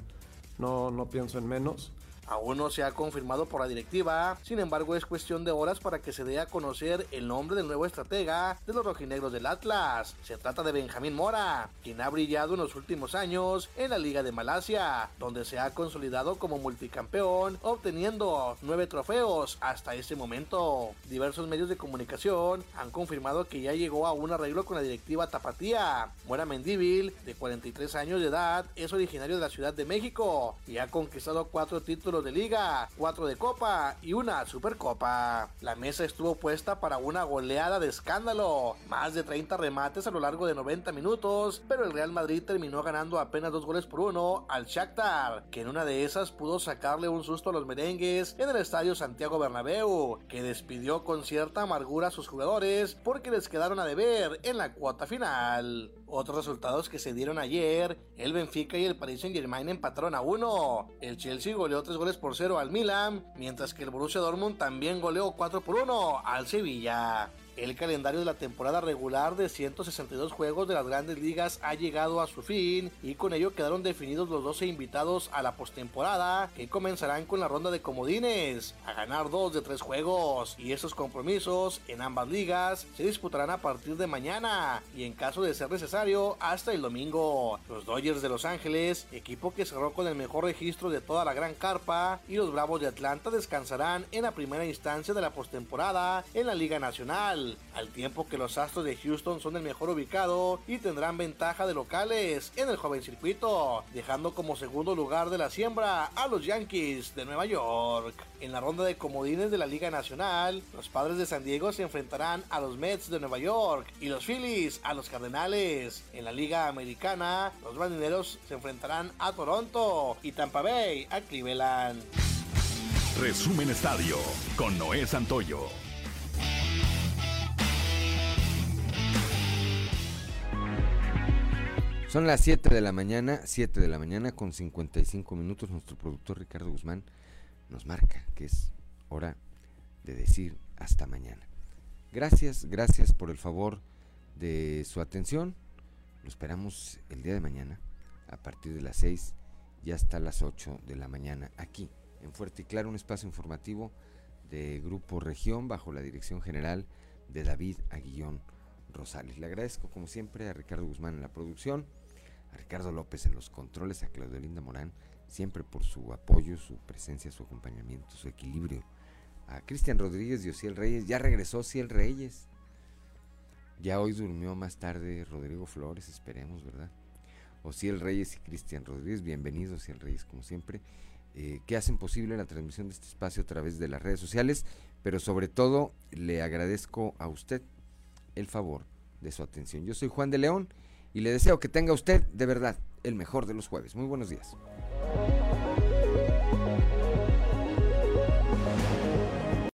no, no pienso en menos. Aún no se ha confirmado por la directiva, sin embargo es cuestión de horas para que se dé a conocer el nombre del nuevo estratega de los rojinegros del Atlas. Se trata de Benjamín Mora, quien ha brillado en los últimos años en la Liga de Malasia, donde se ha consolidado como multicampeón, obteniendo nueve trofeos hasta ese momento. Diversos medios de comunicación han confirmado que ya llegó a un arreglo con la directiva Tapatía. Mora Mendívil, de 43 años de edad, es originario de la Ciudad de México y ha conquistado cuatro títulos de liga, 4 de copa y una supercopa. La mesa estuvo puesta para una goleada de escándalo, más de 30 remates a lo largo de 90 minutos, pero el Real Madrid terminó ganando apenas dos goles por uno al Shakhtar, que en una de esas pudo sacarle un susto a los merengues en el estadio Santiago Bernabéu, que despidió con cierta amargura a sus jugadores porque les quedaron a deber en la cuota final. Otros resultados que se dieron ayer, el Benfica y el Paris Saint Germain empataron a uno. El Chelsea goleó 3 goles por 0 al Milan, mientras que el Borussia Dortmund también goleó 4 por 1 al Sevilla. El calendario de la temporada regular de 162 juegos de las grandes ligas ha llegado a su fin y con ello quedaron definidos los 12 invitados a la postemporada que comenzarán con la ronda de comodines a ganar dos de tres juegos y esos compromisos en ambas ligas se disputarán a partir de mañana y en caso de ser necesario hasta el domingo. Los Dodgers de Los Ángeles, equipo que cerró con el mejor registro de toda la gran carpa y los Bravos de Atlanta descansarán en la primera instancia de la postemporada en la Liga Nacional al tiempo que los Astros de Houston son el mejor ubicado y tendrán ventaja de locales en el joven circuito, dejando como segundo lugar de la siembra a los Yankees de Nueva York. En la ronda de comodines de la Liga Nacional, los Padres de San Diego se enfrentarán a los Mets de Nueva York y los Phillies a los Cardenales. En la Liga Americana, los Marineros se enfrentarán a Toronto y Tampa Bay a Cleveland. Resumen Estadio con Noé Santoyo. Son las 7 de la mañana, 7 de la mañana con 55 minutos. Nuestro productor Ricardo Guzmán nos marca que es hora de decir hasta mañana. Gracias, gracias por el favor de su atención. Lo esperamos el día de mañana a partir de las 6 y hasta las 8 de la mañana aquí en Fuerte y Claro, un espacio informativo de Grupo Región bajo la dirección general de David Aguillón Rosales. Le agradezco como siempre a Ricardo Guzmán en la producción a Ricardo López en los controles, a Claudio Linda Morán, siempre por su apoyo, su presencia, su acompañamiento, su equilibrio. A Cristian Rodríguez y Ociel Reyes, ya regresó Ociel Reyes. Ya hoy durmió más tarde Rodrigo Flores, esperemos, ¿verdad? Ociel Reyes y Cristian Rodríguez, bienvenidos Ociel Reyes, como siempre, eh, que hacen posible la transmisión de este espacio a través de las redes sociales, pero sobre todo le agradezco a usted el favor de su atención. Yo soy Juan de León y le deseo que tenga usted de verdad el mejor de los jueves. Muy buenos días.